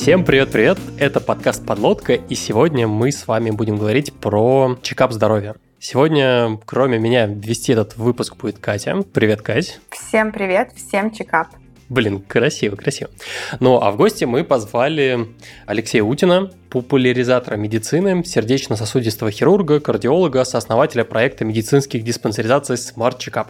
Всем привет-привет! Это подкаст «Подлодка», и сегодня мы с вами будем говорить про чекап здоровья. Сегодня, кроме меня, вести этот выпуск будет Катя. Привет, Кать. Всем привет, всем чекап. Блин, красиво, красиво. Ну, а в гости мы позвали Алексея Утина, популяризатора медицины, сердечно-сосудистого хирурга, кардиолога, сооснователя проекта медицинских диспансеризаций Smart Checkup.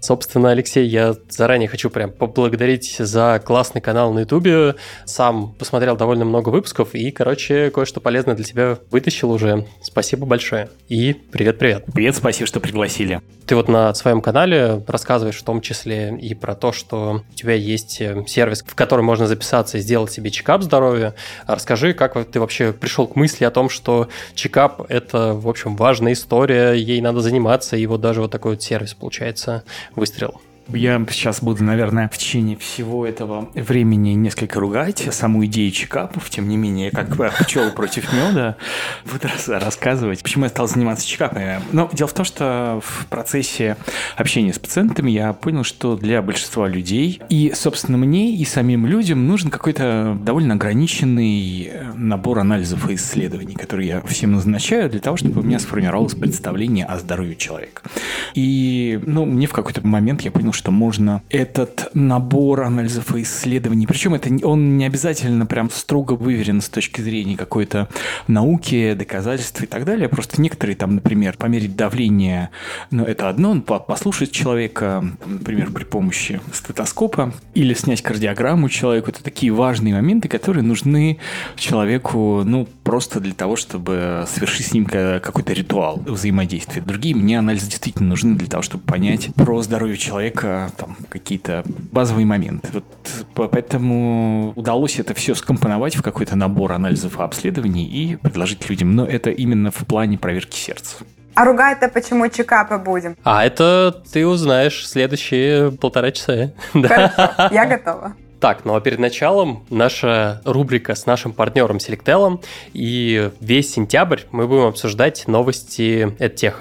Собственно, Алексей, я заранее хочу прям поблагодарить за классный канал на YouTube. Сам посмотрел довольно много выпусков и, короче, кое-что полезное для тебя вытащил уже. Спасибо большое. И привет-привет. Привет, спасибо, что пригласили. Ты вот на своем канале рассказываешь в том числе и про то, что у тебя есть э, сервис, в который можно записаться и сделать себе чекап здоровья. Расскажи, как ты вообще вообще пришел к мысли о том, что чекап – это, в общем, важная история, ей надо заниматься, и вот даже вот такой вот сервис, получается, выстрел. Я сейчас буду, наверное, в течение всего этого времени несколько ругать саму идею чекапов, тем не менее, как пчелы против меда, буду рассказывать, почему я стал заниматься чекапами. Но дело в том, что в процессе общения с пациентами я понял, что для большинства людей и, собственно, мне, и самим людям нужен какой-то довольно ограниченный э, набор анализов и исследований, которые я всем назначаю для того, чтобы у меня сформировалось представление о здоровье человека. И, ну, мне в какой-то момент я понял, что можно этот набор анализов и исследований, причем это он не обязательно прям строго выверен с точки зрения какой-то науки, доказательств и так далее. Просто некоторые там, например, померить давление, ну, это одно, послушать человека, например, при помощи стетоскопа или снять кардиограмму человеку. Это такие важные моменты, которые нужны человеку, ну, просто для того, чтобы совершить с ним какой-то ритуал взаимодействия. Другие мне анализы действительно нужны для того, чтобы понять про здоровье человека, там какие-то базовые моменты. Вот, поэтому удалось это все скомпоновать в какой-то набор анализов и обследований и предложить людям. Но это именно в плане проверки сердца. А ругать-то почему чекапы будем? А это ты узнаешь следующие полтора часа. Хорошо, я готова. Так, ну а перед началом наша рубрика с нашим партнером Selectel, и весь сентябрь мы будем обсуждать новости EdTech.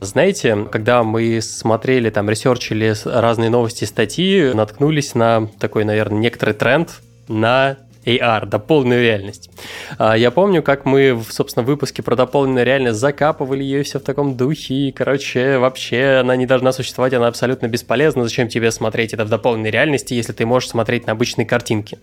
Знаете, когда мы смотрели, там, ресерчили разные новости, статьи, наткнулись на такой, наверное, некоторый тренд на AR, дополненную реальность. А, я помню, как мы, собственно, в выпуске про дополненную реальность закапывали ее все в таком духе, и, короче, вообще она не должна существовать, она абсолютно бесполезна, зачем тебе смотреть это в дополненной реальности, если ты можешь смотреть на обычные картинки.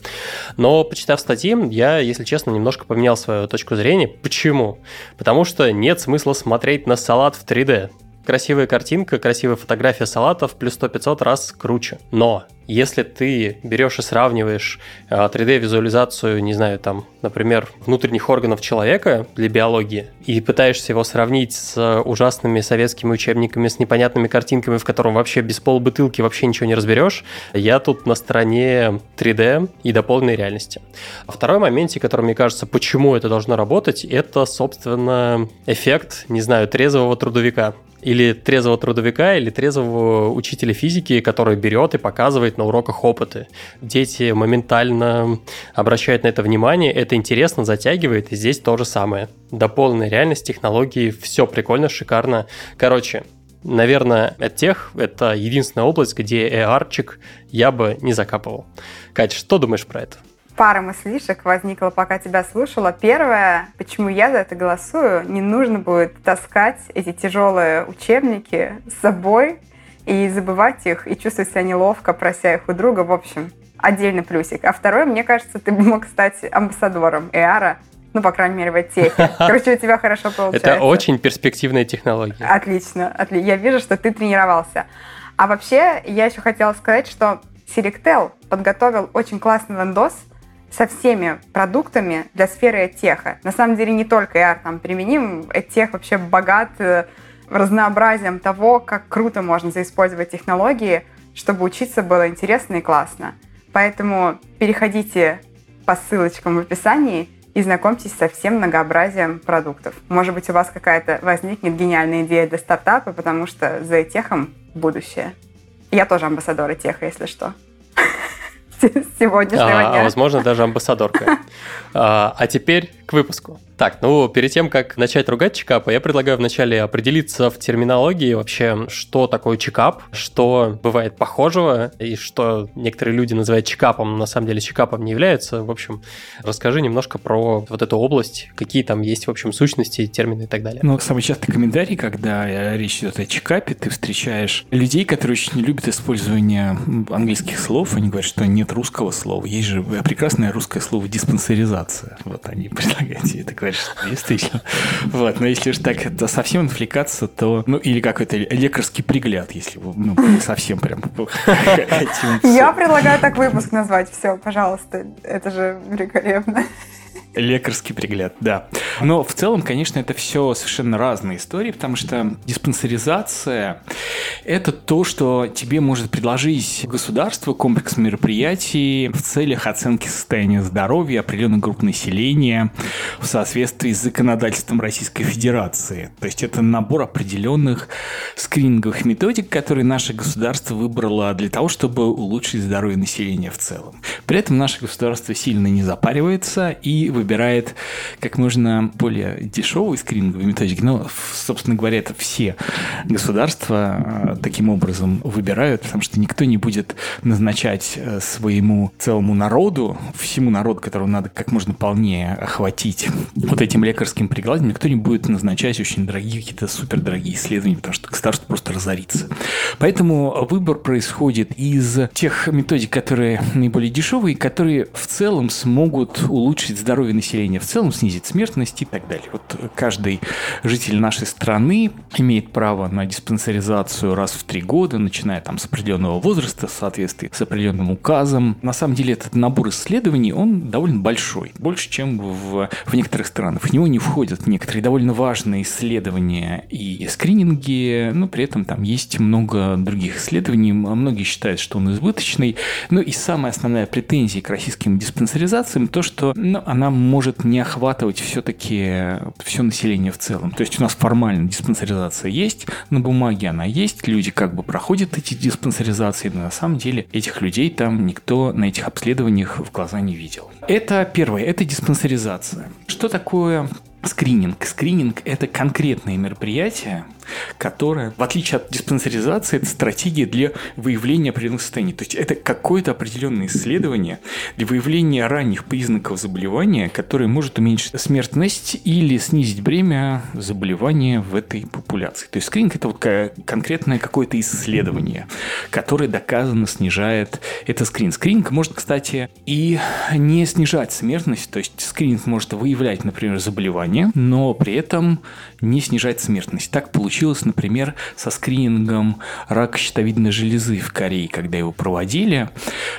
Но, почитав статьи, я, если честно, немножко поменял свою точку зрения. Почему? Потому что нет смысла смотреть на салат в 3D красивая картинка, красивая фотография салатов плюс 100-500 раз круче. Но если ты берешь и сравниваешь 3D-визуализацию, а, не знаю, там, например, внутренних органов человека для биологии, и пытаешься его сравнить с ужасными советскими учебниками, с непонятными картинками, в котором вообще без полбутылки вообще ничего не разберешь, я тут на стороне 3D и дополненной реальности. Второй момент, который мне кажется, почему это должно работать, это, собственно, эффект, не знаю, трезвого трудовика или трезвого трудовика, или трезвого учителя физики, который берет и показывает на уроках опыты. Дети моментально обращают на это внимание, это интересно, затягивает, и здесь то же самое. Дополненная реальность, технологии, все прикольно, шикарно. Короче, наверное, от тех это единственная область, где AR-чик я бы не закапывал. Катя, что думаешь про это? Пара мыслишек возникла, пока тебя слушала. Первое, почему я за это голосую, не нужно будет таскать эти тяжелые учебники с собой и забывать их, и чувствовать себя неловко, прося их у друга. В общем, отдельный плюсик. А второе, мне кажется, ты мог стать амбассадором Эара, ну, по крайней мере, в техе. Короче, у тебя хорошо получается. Это очень перспективная технология. Отлично, отлично. Я вижу, что ты тренировался. А вообще, я еще хотела сказать, что Selectel подготовил очень классный лендос – со всеми продуктами для сферы теха. На самом деле не только AR там применим, тех вообще богат э, разнообразием того, как круто можно заиспользовать технологии, чтобы учиться было интересно и классно. Поэтому переходите по ссылочкам в описании и знакомьтесь со всем многообразием продуктов. Может быть, у вас какая-то возникнет гениальная идея для стартапа, потому что за техом будущее. Я тоже амбассадор теха, если что сегодняшнего а, дня. Возможно, даже амбассадорка. А теперь к выпуску. Так, ну, перед тем, как начать ругать чекапа, я предлагаю вначале определиться в терминологии вообще, что такое чекап, что бывает похожего, и что некоторые люди называют чекапом, на самом деле чекапом не являются. В общем, расскажи немножко про вот эту область, какие там есть, в общем, сущности, термины и так далее. Ну, самый частый комментарий, когда речь идет о чекапе, ты встречаешь людей, которые очень не любят использование английских слов, они говорят, что нет русского слова. Есть же прекрасное русское слово диспансеризация. Вот они предлагают это говоришь, действительно. Вот, но если уж так это совсем отвлекаться, то, ну, или какой-то лекарский пригляд, если ну, совсем прям. Я предлагаю так выпуск назвать. Все, пожалуйста, это же великолепно. Лекарский пригляд, да. Но в целом, конечно, это все совершенно разные истории, потому что диспансеризация – это то, что тебе может предложить государство, комплекс мероприятий в целях оценки состояния здоровья определенной группы населения в соответствии с законодательством Российской Федерации. То есть это набор определенных скрининговых методик, которые наше государство выбрало для того, чтобы улучшить здоровье населения в целом. При этом наше государство сильно не запаривается и выбирает выбирает как можно более дешевые скрининговые методики. Но, собственно говоря, это все государства э, таким образом выбирают, потому что никто не будет назначать э, своему целому народу, всему народу, которого надо как можно полнее охватить вот этим лекарским прикладом, никто не будет назначать очень дорогие, какие-то супердорогие исследования, потому что государство просто разорится. Поэтому выбор происходит из тех методик, которые наиболее дешевые, которые в целом смогут улучшить здоровье населения в целом, снизить смертность и так далее. Вот каждый житель нашей страны имеет право на диспансеризацию раз в три года, начиная там с определенного возраста, в соответствии с определенным указом. На самом деле этот набор исследований, он довольно большой, больше, чем в, в некоторых странах. В него не входят некоторые довольно важные исследования и скрининги, но при этом там есть много других исследований. Многие считают, что он избыточный. Ну и самая основная претензия к российским диспансеризациям то, что ну, она может не охватывать все-таки все население в целом. То есть у нас формально диспансеризация есть, на бумаге она есть, люди как бы проходят эти диспансеризации, но на самом деле этих людей там никто на этих обследованиях в глаза не видел. Это первое, это диспансеризация. Что такое скрининг? Скрининг – это конкретное мероприятие, которая, в отличие от диспансеризации, это стратегия для выявления определенных состояний. То есть это какое-то определенное исследование для выявления ранних признаков заболевания, которое может уменьшить смертность или снизить бремя заболевания в этой популяции. То есть скрининг – это вот конкретное какое-то исследование, которое доказанно снижает это скрининг. Скрининг может, кстати, и не снижать смертность, то есть скрининг может выявлять, например, заболевание, но при этом не снижать смертность. Так получилось например, со скринингом рака щитовидной железы в Корее, когда его проводили.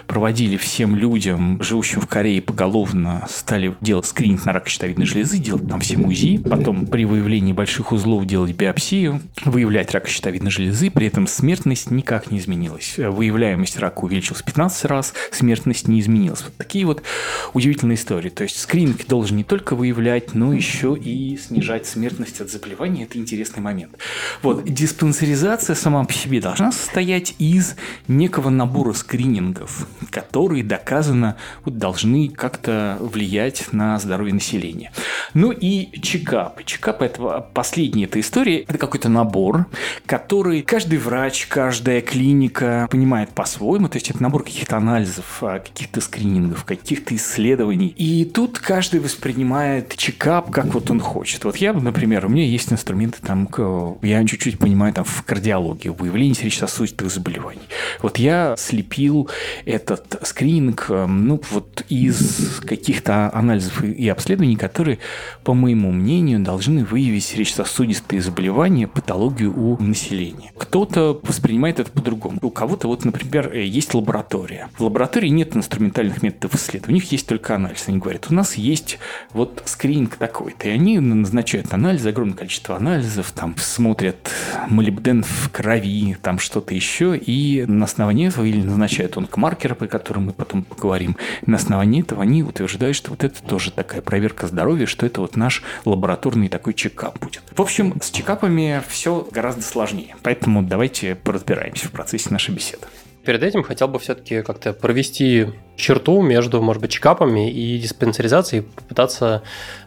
Проводили всем людям, живущим в Корее поголовно, стали делать скрининг на рак щитовидной железы, делать там всем УЗИ, потом при выявлении больших узлов делать биопсию, выявлять рак щитовидной железы, при этом смертность никак не изменилась. Выявляемость рака увеличилась 15 раз, смертность не изменилась. Вот такие вот удивительные истории. То есть скрининг должен не только выявлять, но еще и снижать смертность от заболевания. Это интересный момент. Вот, диспансеризация сама по себе должна состоять из некого набора скринингов, которые доказано вот, должны как-то влиять на здоровье населения. Ну и чекап. Чекап – это последняя эта история. Это какой-то набор, который каждый врач, каждая клиника понимает по-своему. То есть это набор каких-то анализов, а, каких-то скринингов, каких-то исследований. И тут каждый воспринимает чекап, как вот он хочет. Вот я, например, у меня есть инструменты там я чуть-чуть понимаю там в кардиологии, выявлении сердечно-сосудистых заболеваний. Вот я слепил этот скрининг, эм, ну, вот из каких-то анализов и обследований, которые, по моему мнению, должны выявить сердечно-сосудистые заболевания, патологию у населения. Кто-то воспринимает это по-другому. У кого-то, вот, например, э, есть лаборатория. В лаборатории нет инструментальных методов исследования, у них есть только анализ. Они говорят, у нас есть вот скрининг такой-то, и они назначают анализ, огромное количество анализов, там смотрят молибден в крови, там что-то еще, и на основании этого или назначают онкомаркеры, по которым мы потом поговорим, на основании этого они утверждают, что вот это тоже такая проверка здоровья, что это вот наш лабораторный такой чекап будет. В общем, с чекапами все гораздо сложнее, поэтому давайте поразбираемся в процессе нашей беседы. Перед этим хотел бы все-таки как-то провести черту между, может быть, чекапами и диспансеризацией, попытаться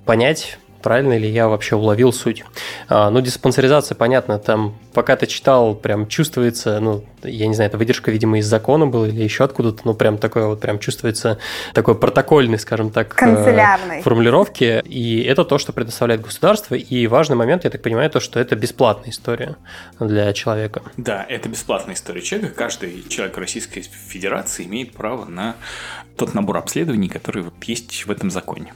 понять, правильно ли я вообще уловил суть. А, ну, диспансеризация, понятно, там, пока ты читал, прям чувствуется, ну, я не знаю, это выдержка, видимо, из закона была или еще откуда-то, ну, прям такое вот, прям чувствуется такой протокольный, скажем так, э, Канцелярный. формулировки, и это то, что предоставляет государство, и важный момент, я так понимаю, то, что это бесплатная история для человека. Да, это бесплатная история человека, каждый человек Российской Федерации имеет право на тот набор обследований, который вот есть в этом законе.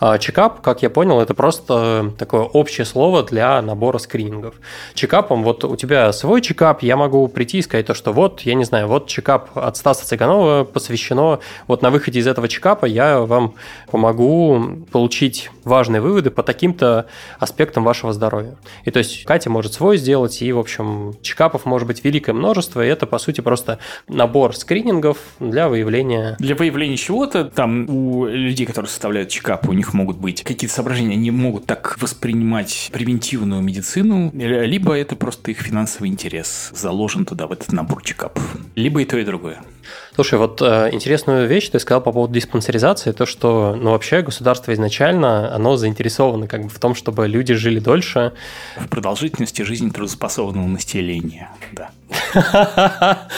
А чекап, как я понял, это просто такое общее слово для набора скринингов. Чекапом, вот у тебя свой чекап, я могу прийти и сказать то, что вот, я не знаю, вот чекап от Стаса Цыганова посвящено, вот на выходе из этого чекапа я вам помогу получить важные выводы по таким-то аспектам вашего здоровья. И то есть Катя может свой сделать, и, в общем, чекапов может быть великое множество, и это, по сути, просто набор скринингов для выявления... Для выявления чего-то, там у людей, которые составляют чекап, у них могут быть какие-то соображения, они могут так воспринимать превентивную медицину, либо это просто их финансовый интерес заложен туда, в этот набор чекапов. Либо и то, и другое. Слушай, вот э, интересную вещь ты сказал по поводу диспансеризации, то, что, ну, вообще государство изначально, оно заинтересовано как бы в том, чтобы люди жили дольше. В продолжительности жизни трудоспособного населения, да.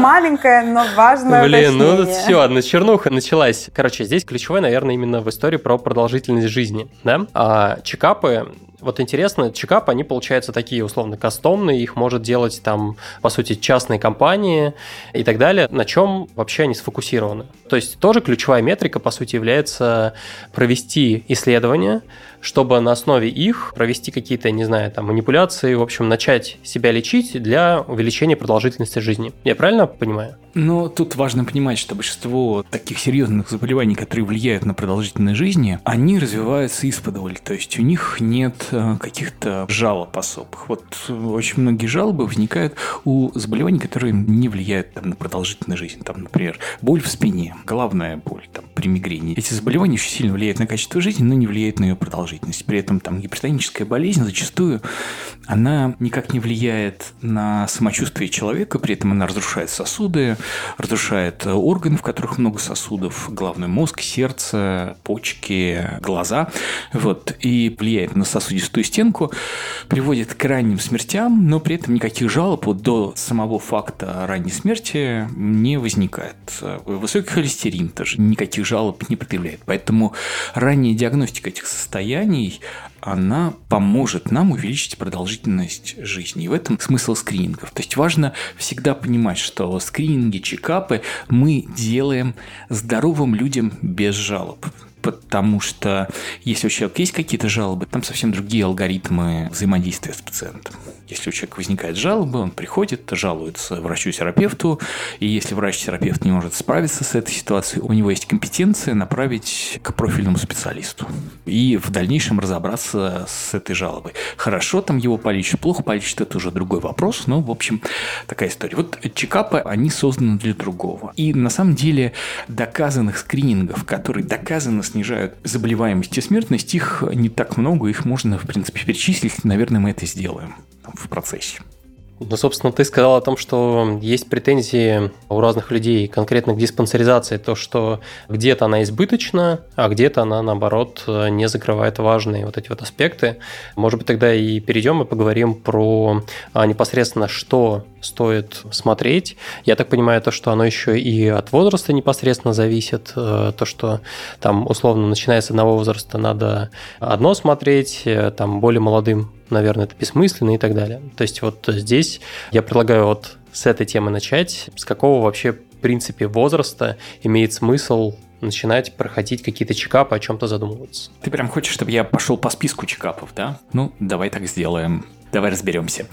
Маленькая, но важная Блин, ну все, на чернуха началась. Короче, здесь ключевое, наверное, именно в истории про продолжительность жизни, да? А чекапы вот интересно, чекап, они, получаются такие условно кастомные, их может делать там, по сути, частные компании и так далее. На чем вообще они сфокусированы? То есть тоже ключевая метрика, по сути, является провести исследование, чтобы на основе их провести какие-то, не знаю, там, манипуляции, в общем, начать себя лечить для увеличения продолжительности жизни. Я правильно понимаю? Но тут важно понимать, что большинство таких серьезных заболеваний, которые влияют на продолжительность жизни, они развиваются исподволь. То есть у них нет э, каких-то жалоб особых. Вот очень многие жалобы возникают у заболеваний, которые не влияют там, на продолжительность жизни. Там, например, боль в спине, головная боль там, при мигрени. Эти заболевания очень сильно влияют на качество жизни, но не влияют на ее продолжительность. При этом там гипертоническая болезнь зачастую она никак не влияет на самочувствие человека, при этом она разрушает сосуды, разрушает органы, в которых много сосудов, главный мозг, сердце, почки, глаза, вот, и влияет на сосудистую стенку, приводит к ранним смертям, но при этом никаких жалоб до самого факта ранней смерти не возникает. Высокий холестерин тоже никаких жалоб не предъявляет. Поэтому ранняя диагностика этих состояний, она поможет нам увеличить продолжительность жизни. И в этом смысл скринингов. То есть важно всегда понимать, что скрининги, чекапы мы делаем здоровым людям без жалоб потому что если у человека есть какие-то жалобы, там совсем другие алгоритмы взаимодействия с пациентом. Если у человека возникает жалоба, он приходит, жалуется врачу-терапевту, и если врач-терапевт не может справиться с этой ситуацией, у него есть компетенция направить к профильному специалисту и в дальнейшем разобраться с этой жалобой. Хорошо там его полечат, плохо полечат, это уже другой вопрос, но, в общем, такая история. Вот чекапы, они созданы для другого. И на самом деле доказанных скринингов, которые доказанно снижают заболеваемость и смертность, их не так много, их можно, в принципе, перечислить, наверное, мы это сделаем в процессе. Ну, собственно, ты сказал о том, что есть претензии у разных людей конкретно к диспансеризации, то, что где-то она избыточна, а где-то она, наоборот, не закрывает важные вот эти вот аспекты. Может быть, тогда и перейдем и поговорим про а, непосредственно, что стоит смотреть. Я так понимаю, то, что оно еще и от возраста непосредственно зависит, э, то, что там, условно, начиная с одного возраста надо одно смотреть, э, там, более молодым наверное, это бессмысленно и так далее. То есть вот здесь я предлагаю вот с этой темы начать. С какого вообще, в принципе, возраста имеет смысл начинать проходить какие-то чекапы, о чем-то задумываться. Ты прям хочешь, чтобы я пошел по списку чекапов, да? Ну, давай так сделаем. Давай разберемся.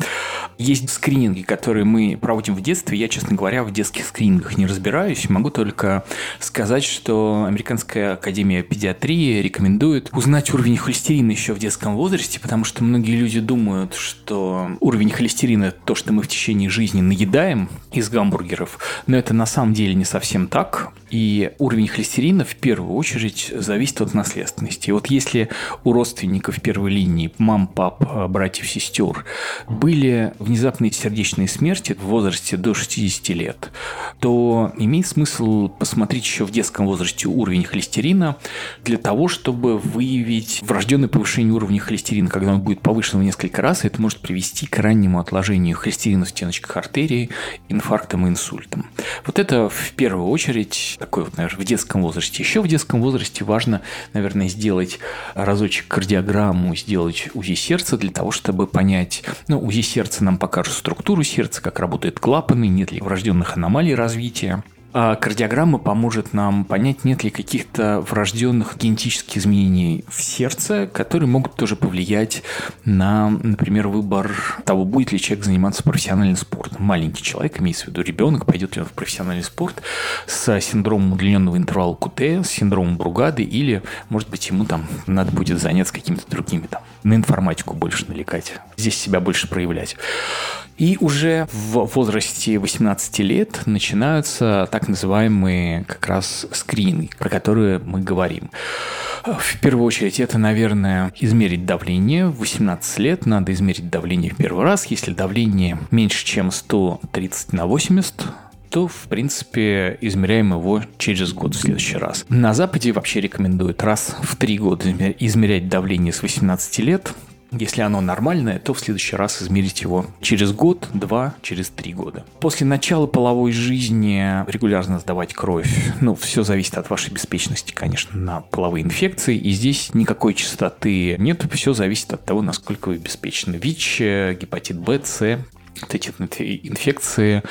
Есть скрининги, которые мы проводим в детстве. Я, честно говоря, в детских скринингах не разбираюсь. Могу только сказать, что Американская академия педиатрии рекомендует узнать уровень холестерина еще в детском возрасте, потому что многие люди думают, что уровень холестерина – это то, что мы в течение жизни наедаем из гамбургеров, но это на самом деле не совсем так. И уровень холестерина в первую очередь зависит от наследственности. Вот если у родственников первой линии, мам, пап, братьев, сестер, пор были внезапные сердечные смерти в возрасте до 60 лет, то имеет смысл посмотреть еще в детском возрасте уровень холестерина для того, чтобы выявить врожденное повышение уровня холестерина. Когда он будет повышен в несколько раз, это может привести к раннему отложению холестерина в стеночках артерии, инфарктом и инсультом. Вот это в первую очередь такой вот, наверное, в детском возрасте. Еще в детском возрасте важно, наверное, сделать разочек кардиограмму, сделать УЗИ сердца для того, чтобы понять, ну, УЗИ сердца нам покажет структуру сердца, как работают клапаны, нет ли врожденных аномалий развития. А кардиограмма поможет нам понять, нет ли каких-то врожденных генетических изменений в сердце, которые могут тоже повлиять на, например, выбор того, будет ли человек заниматься профессиональным спортом. Маленький человек, имеется в виду ребенок, пойдет ли он в профессиональный спорт с синдромом удлиненного интервала КУТ, с синдромом Бругады, или, может быть, ему там надо будет заняться какими-то другими, там, на информатику больше налегать, здесь себя больше проявлять. И уже в возрасте 18 лет начинаются так называемые как раз скрины, про которые мы говорим. В первую очередь это, наверное, измерить давление. В 18 лет надо измерить давление в первый раз. Если давление меньше, чем 130 на 80, то, в принципе, измеряем его через год в следующий раз. На Западе вообще рекомендуют раз в три года измерять давление с 18 лет, если оно нормальное, то в следующий раз измерить его через год, два, через три года. После начала половой жизни регулярно сдавать кровь. Ну, все зависит от вашей беспечности, конечно, на половые инфекции. И здесь никакой частоты нет. Все зависит от того, насколько вы беспечны. ВИЧ, гепатит Б, С, эти инфекции,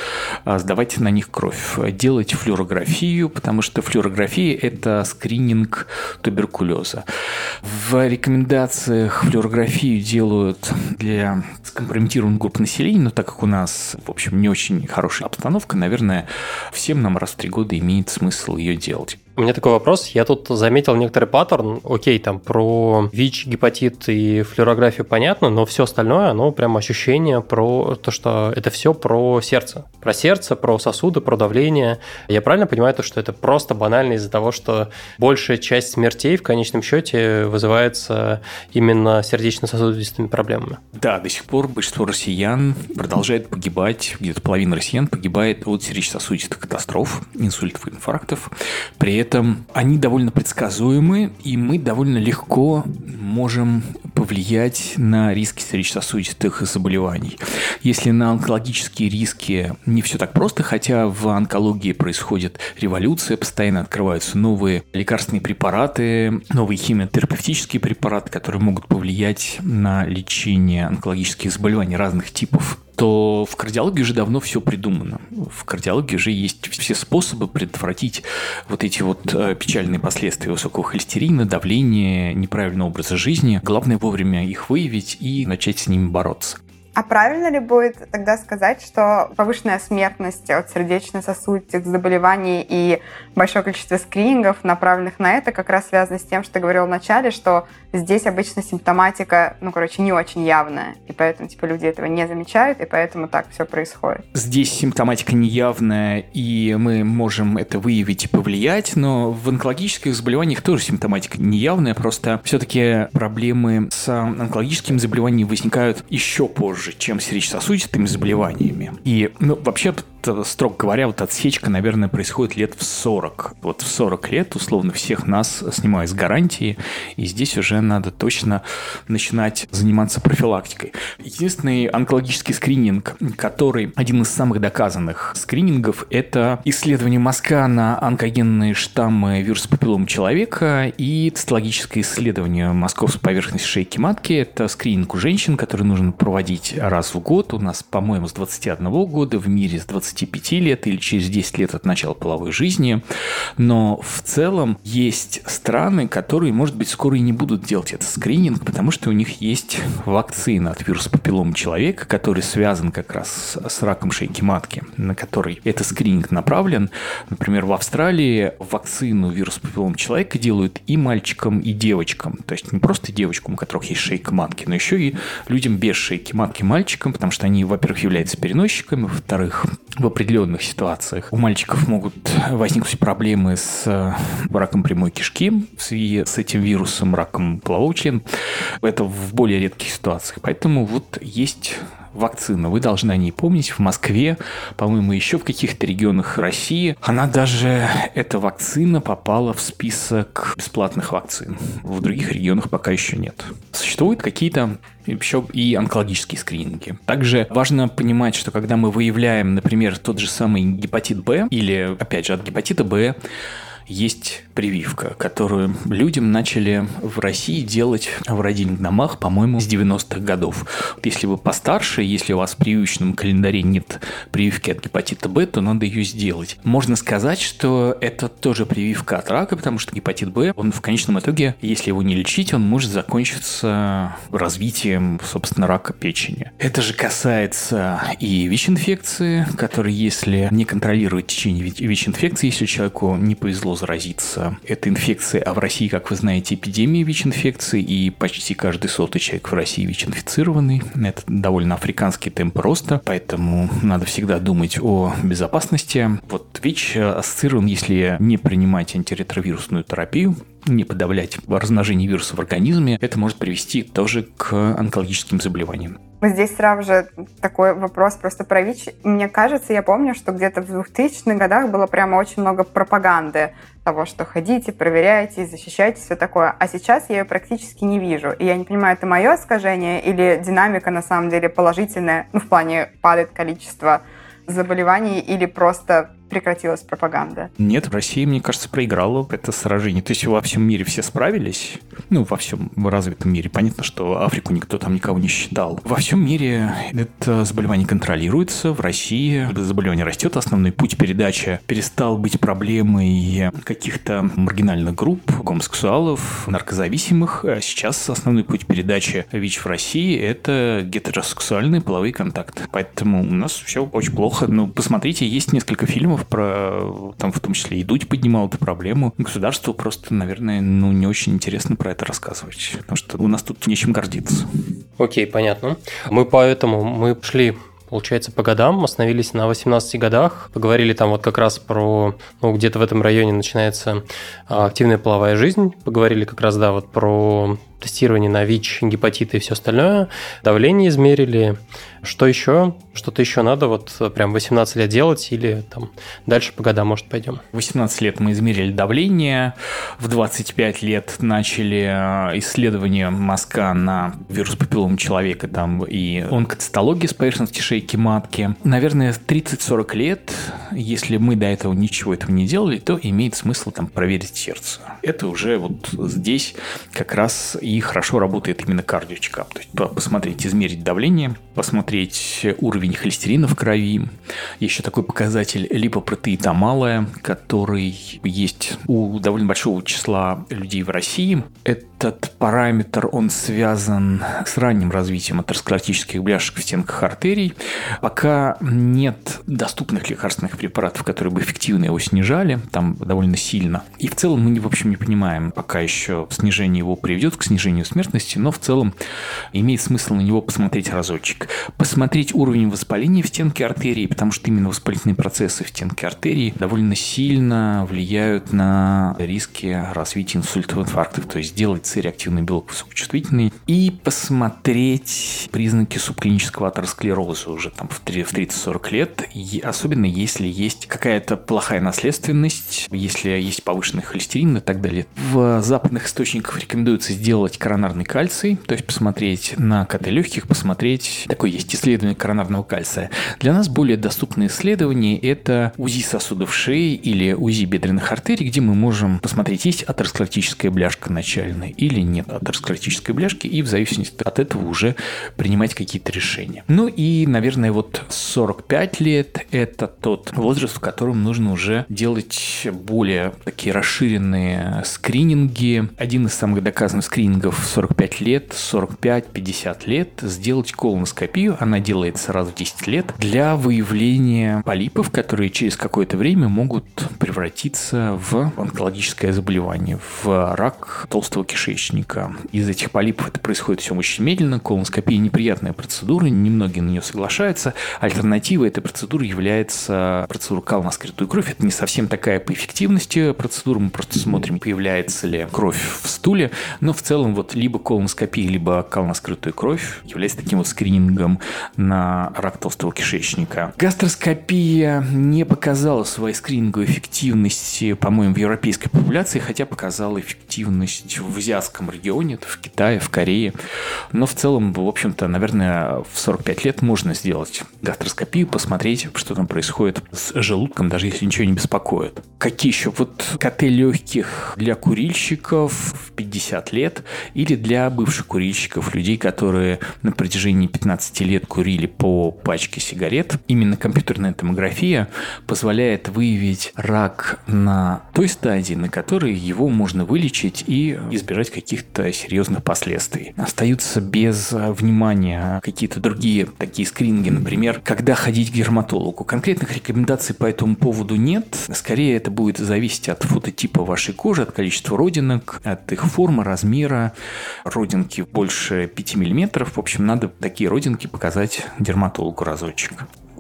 а, сдавать на них кровь, делать флюорографию, потому что флюорография – это скрининг туберкулеза. В рекомендациях флюорографию делают для скомпрометированных групп населения, но так как у нас, в общем, не очень хорошая обстановка, наверное, всем нам раз в три года имеет смысл ее делать. У меня такой вопрос. Я тут заметил некоторый паттерн. Окей, там про ВИЧ, гепатит и флюорографию понятно, но все остальное, оно прям ощущение про то, что это все про сердце. Про сердце, про сосуды, про давление. Я правильно понимаю то, что это просто банально из-за того, что большая часть смертей в конечном счете вызывается именно сердечно-сосудистыми проблемами? Да, до сих пор большинство россиян продолжает погибать, где-то половина россиян погибает от сердечно-сосудистых катастроф, инсультов инфарктов. При этом этом они довольно предсказуемы, и мы довольно легко можем повлиять на риски сердечно-сосудистых заболеваний. Если на онкологические риски не все так просто, хотя в онкологии происходит революция, постоянно открываются новые лекарственные препараты, новые химиотерапевтические препараты, которые могут повлиять на лечение онкологических заболеваний разных типов то в кардиологии уже давно все придумано. В кардиологии уже есть все способы предотвратить вот эти вот э, печальные последствия высокого холестерина, давления, неправильного образа жизни. Главное вовремя их выявить и начать с ними бороться. А правильно ли будет тогда сказать, что повышенная смертность от сердечно-сосудистых заболеваний и большое количество скринингов, направленных на это, как раз связано с тем, что ты говорил в начале, что здесь обычно симптоматика, ну, короче, не очень явная, и поэтому, типа, люди этого не замечают, и поэтому так все происходит. Здесь симптоматика неявная, и мы можем это выявить и повлиять, но в онкологических заболеваниях тоже симптоматика неявная, просто все-таки проблемы с онкологическими заболеваниями возникают еще позже, чем с сердечно-сосудистыми заболеваниями. И, ну, вообще строго говоря, вот отсечка, наверное, происходит лет в 40. Вот в 40 лет, условно, всех нас снимают с гарантии, и здесь уже надо точно начинать заниматься профилактикой. Единственный онкологический скрининг, который один из самых доказанных скринингов, это исследование мозга на онкогенные штаммы вируса папиллома человека и цитологическое исследование мозгов с поверхности шейки матки. Это скрининг у женщин, который нужно проводить раз в год. У нас, по-моему, с 21 года, в мире с 20 25 лет или через 10 лет от начала половой жизни. Но в целом есть страны, которые, может быть, скоро и не будут делать этот скрининг, потому что у них есть вакцина от вируса папиллома человека, который связан как раз с раком шейки матки, на который этот скрининг направлен. Например, в Австралии вакцину вируса папиллома человека делают и мальчикам, и девочкам. То есть не просто девочкам, у которых есть шейка матки, но еще и людям без шейки матки, таблетки мальчикам, потому что они, во-первых, являются переносчиками, во-вторых, в определенных ситуациях у мальчиков могут возникнуть проблемы с э, раком прямой кишки в связи с этим вирусом, раком полового. Это в более редких ситуациях. Поэтому вот есть вакцина. Вы должны о ней помнить. В Москве, по-моему, еще в каких-то регионах России, она даже, эта вакцина попала в список бесплатных вакцин. В других регионах пока еще нет. Существуют какие-то еще и онкологические скрининги. Также важно понимать, что когда мы выявляем, например, тот же самый гепатит Б или, опять же, от гепатита Б есть прививка, которую людям начали в России делать в родильных домах, по-моему, с 90-х годов. Если вы постарше, если у вас в прививочном календаре нет прививки от гепатита Б, то надо ее сделать. Можно сказать, что это тоже прививка от рака, потому что гепатит Б, он в конечном итоге, если его не лечить, он может закончиться развитием, собственно, рака печени. Это же касается и ВИЧ-инфекции, которые, если не контролировать течение ВИЧ-инфекции, если человеку не повезло заразиться этой инфекцией, а в России, как вы знаете, эпидемия ВИЧ-инфекции, и почти каждый сотый человек в России ВИЧ-инфицированный. Это довольно африканский темп роста, поэтому надо всегда думать о безопасности. Вот ВИЧ ассоциирован, если не принимать антиретровирусную терапию, не подавлять размножение вируса в организме, это может привести тоже к онкологическим заболеваниям. Здесь сразу же такой вопрос просто про ВИЧ. Мне кажется, я помню, что где-то в 2000-х годах было прямо очень много пропаганды того, что ходите, проверяйте, защищайте, все такое. А сейчас я ее практически не вижу. И я не понимаю, это мое искажение или динамика на самом деле положительная, ну, в плане падает количество заболеваний или просто прекратилась пропаганда? Нет, Россия, мне кажется, проиграла это сражение. То есть во всем мире все справились, ну, во всем развитом мире. Понятно, что Африку никто там никого не считал. Во всем мире это заболевание контролируется. В России заболевание растет. Основной путь передачи перестал быть проблемой каких-то маргинальных групп, гомосексуалов, наркозависимых. А сейчас основной путь передачи ВИЧ в России – это гетеросексуальные половые контакты. Поэтому у нас все очень плохо. Ну, посмотрите, есть несколько фильмов, фильмов про, там в том числе и Дудь поднимал эту проблему. Государству просто, наверное, ну, не очень интересно про это рассказывать, потому что у нас тут нечем гордиться. Окей, понятно. Мы поэтому, мы шли получается, по годам, остановились на 18 годах, поговорили там вот как раз про, ну, где-то в этом районе начинается а, активная половая жизнь, поговорили как раз, да, вот про тестирование на ВИЧ, гепатиты и все остальное, давление измерили, что еще? Что-то еще надо вот прям 18 лет делать или там дальше по годам, может, пойдем? 18 лет мы измерили давление, в 25 лет начали э, исследование мозга на вирус папиллом человека там и онкоцитология с поверхности шейки матки. Наверное, 30-40 лет, если мы до этого ничего этого не делали, то имеет смысл там проверить сердце. Это уже вот здесь как раз хорошо работает именно кардиочкап. То есть посмотреть, измерить давление, посмотреть уровень холестерина в крови. Еще такой показатель липопротеида малая, который есть у довольно большого числа людей в России. Этот параметр, он связан с ранним развитием атеросклеротических бляшек в стенках артерий. Пока нет доступных лекарственных препаратов, которые бы эффективно его снижали, там довольно сильно. И в целом мы, в общем, не понимаем, пока еще снижение его приведет к снижению смертности, но в целом имеет смысл на него посмотреть разочек посмотреть уровень воспаления в стенке артерии, потому что именно воспалительные процессы в стенке артерии довольно сильно влияют на риски развития инсультов, инфарктов, то есть сделать С-реактивный белок высокочувствительный и посмотреть признаки субклинического атеросклероза уже там в 30-40 лет, и особенно если есть какая-то плохая наследственность, если есть повышенный холестерин и так далее. В западных источниках рекомендуется сделать коронарный кальций, то есть посмотреть на КТ легких, посмотреть, такой есть исследования коронарного кальция. Для нас более доступные исследования – это УЗИ сосудов шеи или УЗИ бедренных артерий, где мы можем посмотреть, есть атеросклеротическая бляшка начальная или нет атеросклеротической бляшки, и в зависимости от этого уже принимать какие-то решения. Ну и, наверное, вот 45 лет – это тот возраст, в котором нужно уже делать более такие расширенные скрининги. Один из самых доказанных скринингов 45 лет, 45-50 лет – сделать колоноскопию, она делается раз в 10 лет для выявления полипов, которые через какое-то время могут превратиться в онкологическое заболевание, в рак толстого кишечника. Из этих полипов это происходит все очень медленно. Колоноскопия неприятная процедура, немногие на нее соглашаются. Альтернативой этой процедуры является процедура кал на скрытую кровь. Это не совсем такая по эффективности процедура. Мы просто смотрим, появляется ли кровь в стуле. Но в целом вот либо колоноскопия, либо кал на скрытую кровь является таким вот скринингом на рак толстого кишечника. Гастроскопия не показала своей скрининговой эффективности, по-моему, в европейской популяции, хотя показала эффективность в азиатском регионе, в Китае, в Корее. Но в целом, в общем-то, наверное, в 45 лет можно сделать гастроскопию, посмотреть, что там происходит с желудком, даже если ничего не беспокоит. Какие еще? Вот КТ легких для курильщиков в 50 лет или для бывших курильщиков, людей, которые на протяжении 15 лет курили по пачке сигарет. Именно компьютерная томография позволяет выявить рак на той стадии, на которой его можно вылечить и избежать каких-то серьезных последствий. Остаются без внимания какие-то другие такие скрининги, например, когда ходить к дерматологу. Конкретных рекомендаций по этому поводу нет. Скорее это будет зависеть от фототипа вашей кожи, от количества родинок, от их формы, размера. Родинки больше 5 мм. В общем, надо такие родинки показать дерматологу разочек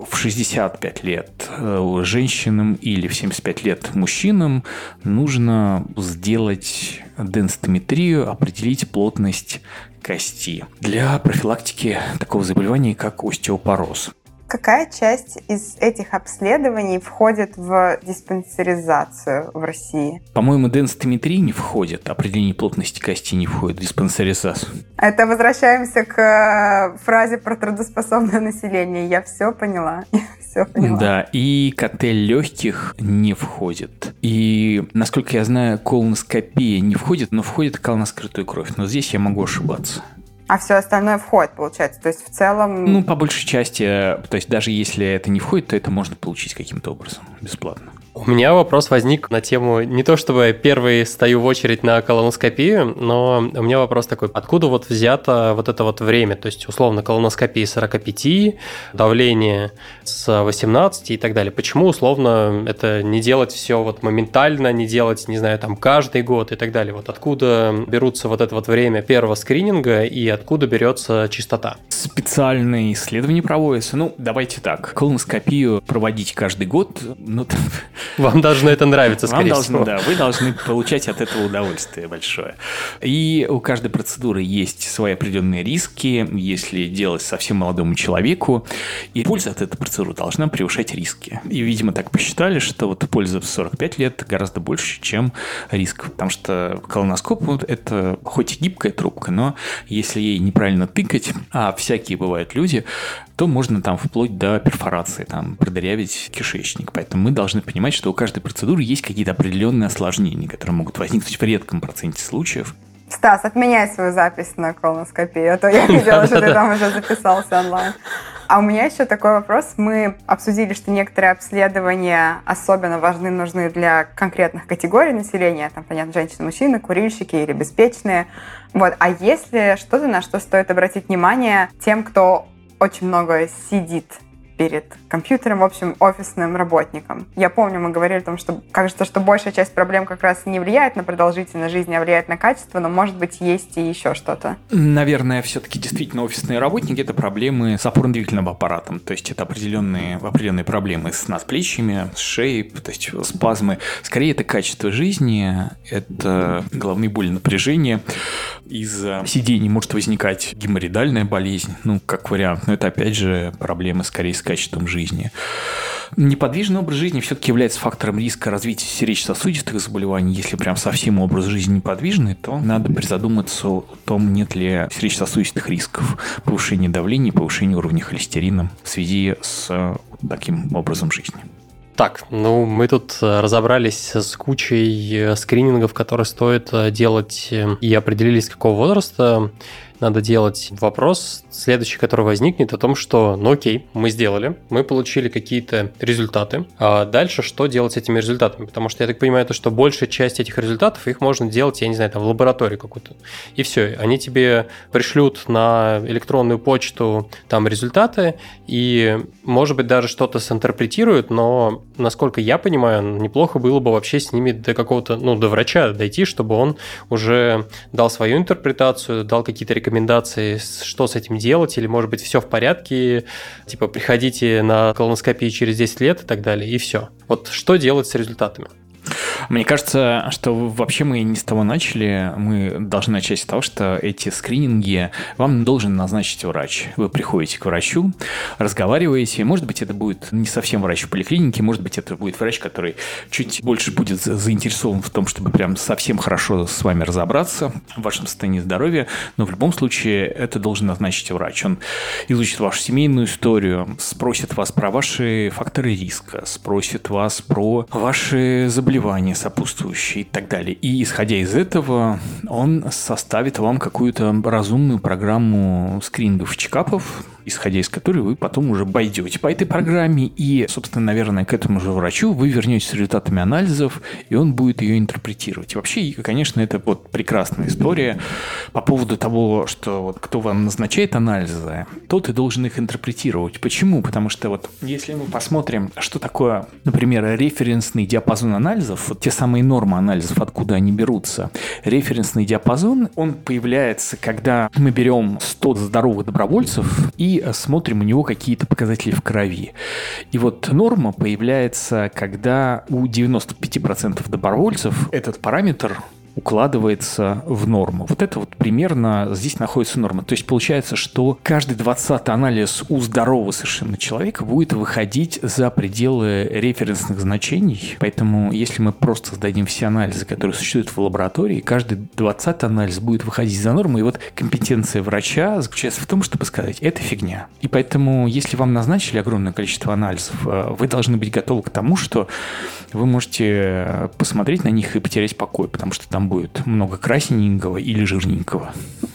в 65 лет э, женщинам или в 75 лет мужчинам нужно сделать денстометрию, определить плотность кости для профилактики такого заболевания, как остеопороз. Какая часть из этих обследований входит в диспансеризацию в России? По-моему, денстометрия не входит, определение плотности кости не входит в диспансеризацию. Это возвращаемся к э, фразе про трудоспособное население. Я все поняла. все поняла. Да, и КТ легких не входит. И, насколько я знаю, колоноскопия не входит, но входит кал на скрытую кровь. Но здесь я могу ошибаться. А все остальное входит, получается. То есть в целом... Ну, по большей части, то есть даже если это не входит, то это можно получить каким-то образом бесплатно. У меня вопрос возник на тему не то чтобы первый стою в очередь на колоноскопию, но у меня вопрос такой, откуда вот взято вот это вот время, то есть условно колоноскопии 45, давление с 18 и так далее. Почему условно это не делать все вот моментально, не делать, не знаю, там каждый год и так далее. Вот откуда берутся вот это вот время первого скрининга и откуда берется чистота? Специальные исследования проводятся. Ну, давайте так. Колоноскопию проводить каждый год, ну, Вам должно это нравиться, скорее Вам всего. Да, вы должны получать от этого удовольствие большое. И у каждой процедуры есть свои определенные риски, если делать совсем молодому человеку, и польза от этой процедуры должна превышать риски. И, видимо, так посчитали, что вот польза в 45 лет гораздо больше, чем риск. Потому что колоноскоп вот, это хоть и гибкая трубка, но если ей неправильно тыкать, а всякие бывают люди, то можно там вплоть до перфорации, там, продырявить кишечник. Поэтому мы должны понимать, что у каждой процедуры есть какие-то определенные осложнения, которые могут возникнуть в редком проценте случаев. Стас, отменяй свою запись на колоноскопию, а то я видела, что ты там уже записался онлайн. А у меня еще такой вопрос. Мы обсудили, что некоторые обследования особенно важны, нужны для конкретных категорий населения. Там, понятно, женщины, мужчины, курильщики или беспечные. Вот. А если что-то, на что стоит обратить внимание тем, кто очень много сидит перед компьютером, в общем, офисным работникам. Я помню, мы говорили о том, что кажется, что большая часть проблем как раз не влияет на продолжительность жизни, а влияет на качество, но, может быть, есть и еще что-то. Наверное, все-таки действительно офисные работники – это проблемы с опорно-двигательным аппаратом, то есть это определенные, определенные проблемы с надплечьями, с шеей, то есть спазмы. Скорее, это качество жизни, это головные боли, напряжение. Из-за сидений может возникать геморридальная болезнь, ну, как вариант, но это, опять же, проблемы скорее с качеством жизни. Неподвижный образ жизни все-таки является фактором риска развития сердечно-сосудистых заболеваний. Если прям совсем образ жизни неподвижный, то надо призадуматься о том, нет ли сердечно-сосудистых рисков повышения давления, повышения уровня холестерина в связи с таким образом жизни. Так, ну мы тут разобрались с кучей скринингов, которые стоит делать, и определились, какого возраста надо делать. Вопрос следующий, который возникнет, о том, что, ну окей, мы сделали, мы получили какие-то результаты, а дальше что делать с этими результатами? Потому что я так понимаю, то, что большая часть этих результатов, их можно делать, я не знаю, там в лаборатории какую-то. И все, они тебе пришлют на электронную почту там результаты, и, может быть, даже что-то синтерпретируют, но, насколько я понимаю, неплохо было бы вообще с ними до какого-то, ну, до врача дойти, чтобы он уже дал свою интерпретацию, дал какие-то рекомендации, что с этим делать, или, может быть, все в порядке, типа, приходите на колоноскопию через 10 лет и так далее, и все. Вот что делать с результатами? Мне кажется, что вообще мы не с того начали. Мы должны начать с того, что эти скрининги вам должен назначить врач. Вы приходите к врачу, разговариваете. Может быть, это будет не совсем врач в поликлинике, может быть, это будет врач, который чуть больше будет заинтересован в том, чтобы прям совсем хорошо с вами разобраться в вашем состоянии здоровья. Но в любом случае это должен назначить врач. Он изучит вашу семейную историю, спросит вас про ваши факторы риска, спросит вас про ваши заболевания, заболевания сопутствующие и так далее. И исходя из этого, он составит вам какую-то разумную программу скринингов, чекапов, исходя из которой вы потом уже пойдете по этой программе и, собственно, наверное, к этому же врачу вы вернетесь с результатами анализов, и он будет ее интерпретировать. Вообще, конечно, это вот прекрасная история по поводу того, что вот кто вам назначает анализы, тот и должен их интерпретировать. Почему? Потому что вот если мы посмотрим, что такое, например, референсный диапазон анализов, вот те самые нормы анализов, откуда они берутся. Референсный диапазон, он появляется, когда мы берем 100 здоровых добровольцев и смотрим у него какие-то показатели в крови. И вот норма появляется, когда у 95% добровольцев этот параметр укладывается в норму. Вот это вот примерно здесь находится норма. То есть получается, что каждый 20 анализ у здорового совершенно человека будет выходить за пределы референсных значений. Поэтому если мы просто сдадим все анализы, которые существуют в лаборатории, каждый 20 анализ будет выходить за норму. И вот компетенция врача заключается в том, чтобы сказать, это фигня. И поэтому, если вам назначили огромное количество анализов, э, вы должны быть готовы к тому, что вы можете посмотреть на них и потерять покой, потому что там будет много красненького или жирненького.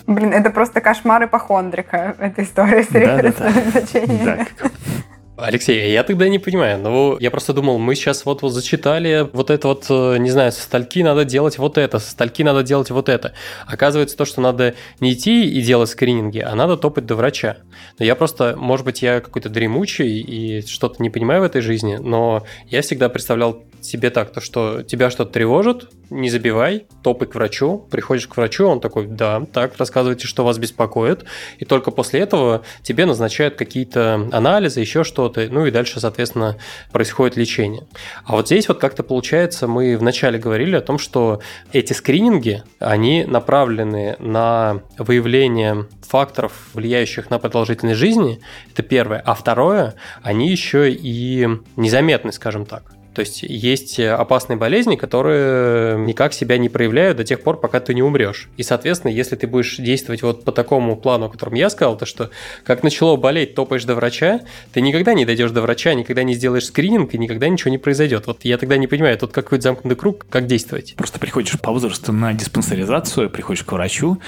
Блин, это просто кошмар ипохондрика, эта история с референсными значениями. Алексей, я тогда не понимаю. Ну, я просто думал, мы сейчас вот, вот зачитали вот это вот, э, не знаю, со стальки надо делать вот это, со стальки надо делать вот это. Оказывается, то, что надо не идти и делать скрининги, а надо топать до врача. Но я просто, может быть, я какой-то дремучий и что-то не понимаю в этой жизни, но я всегда представлял себе так, то что тебя что-то тревожит, не забивай, топай к врачу, приходишь к врачу, он такой, да, так, рассказывайте, что вас беспокоит, и только после этого тебе назначают какие-то анализы, еще что-то, ну и дальше, соответственно, происходит лечение. А вот здесь вот как-то получается, мы вначале говорили о том, что эти скрининги, они направлены на выявление факторов, влияющих на продолжительность жизни, это первое. А второе, они еще и незаметны, скажем так. То есть есть опасные болезни, которые никак себя не проявляют до тех пор, пока ты не умрешь. И, соответственно, если ты будешь действовать вот по такому плану, о котором я сказал, то что как начало болеть, топаешь до врача, ты никогда не дойдешь до врача, никогда не сделаешь скрининг, и никогда ничего не произойдет. Вот я тогда не понимаю, тут какой-то замкнутый круг, как действовать. Просто приходишь по возрасту на диспансеризацию, приходишь к врачу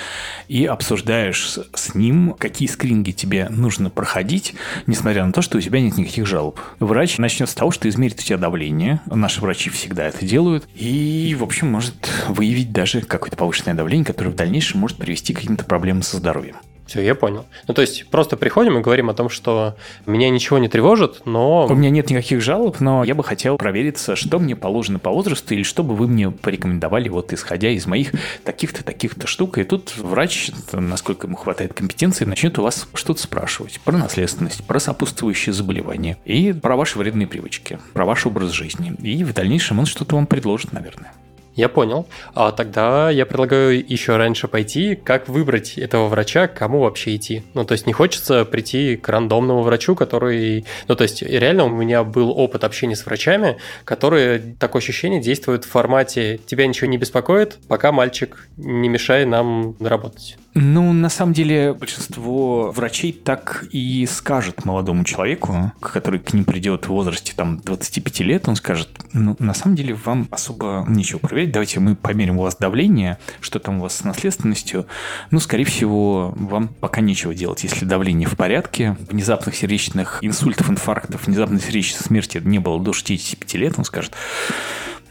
и обсуждаешь с ним, какие скрининги тебе нужно проходить, несмотря на то, что у тебя нет никаких жалоб. Врач начнет с того, что измерит у тебя давление, давление. Наши врачи всегда это делают. И, в общем, может выявить даже какое-то повышенное давление, которое в дальнейшем может привести к каким-то проблемам со здоровьем. Все, я понял. Ну, то есть, просто приходим и говорим о том, что меня ничего не тревожит, но... У меня нет никаких жалоб, но я бы хотел провериться, что мне положено по возрасту, или что бы вы мне порекомендовали, вот исходя из моих таких-то, таких-то штук. И тут врач, насколько ему хватает компетенции, начнет у вас что-то спрашивать про наследственность, про сопутствующие заболевания и про ваши вредные привычки, про ваш образ жизни. И в дальнейшем он что-то вам предложит, наверное. Я понял. А тогда я предлагаю еще раньше пойти, как выбрать этого врача, к кому вообще идти. Ну, то есть не хочется прийти к рандомному врачу, который... Ну, то есть реально у меня был опыт общения с врачами, которые, такое ощущение, действуют в формате «тебя ничего не беспокоит, пока мальчик не мешай нам работать». Ну, на самом деле, большинство врачей так и скажет молодому человеку, который к ним придет в возрасте там 25 лет, он скажет, ну, на самом деле, вам особо нечего проверять, давайте мы померим у вас давление, что там у вас с наследственностью. Ну, скорее всего, вам пока нечего делать. Если давление в порядке, внезапных сердечных инсультов, инфарктов, внезапной сердечной смерти не было до 65 лет, он скажет,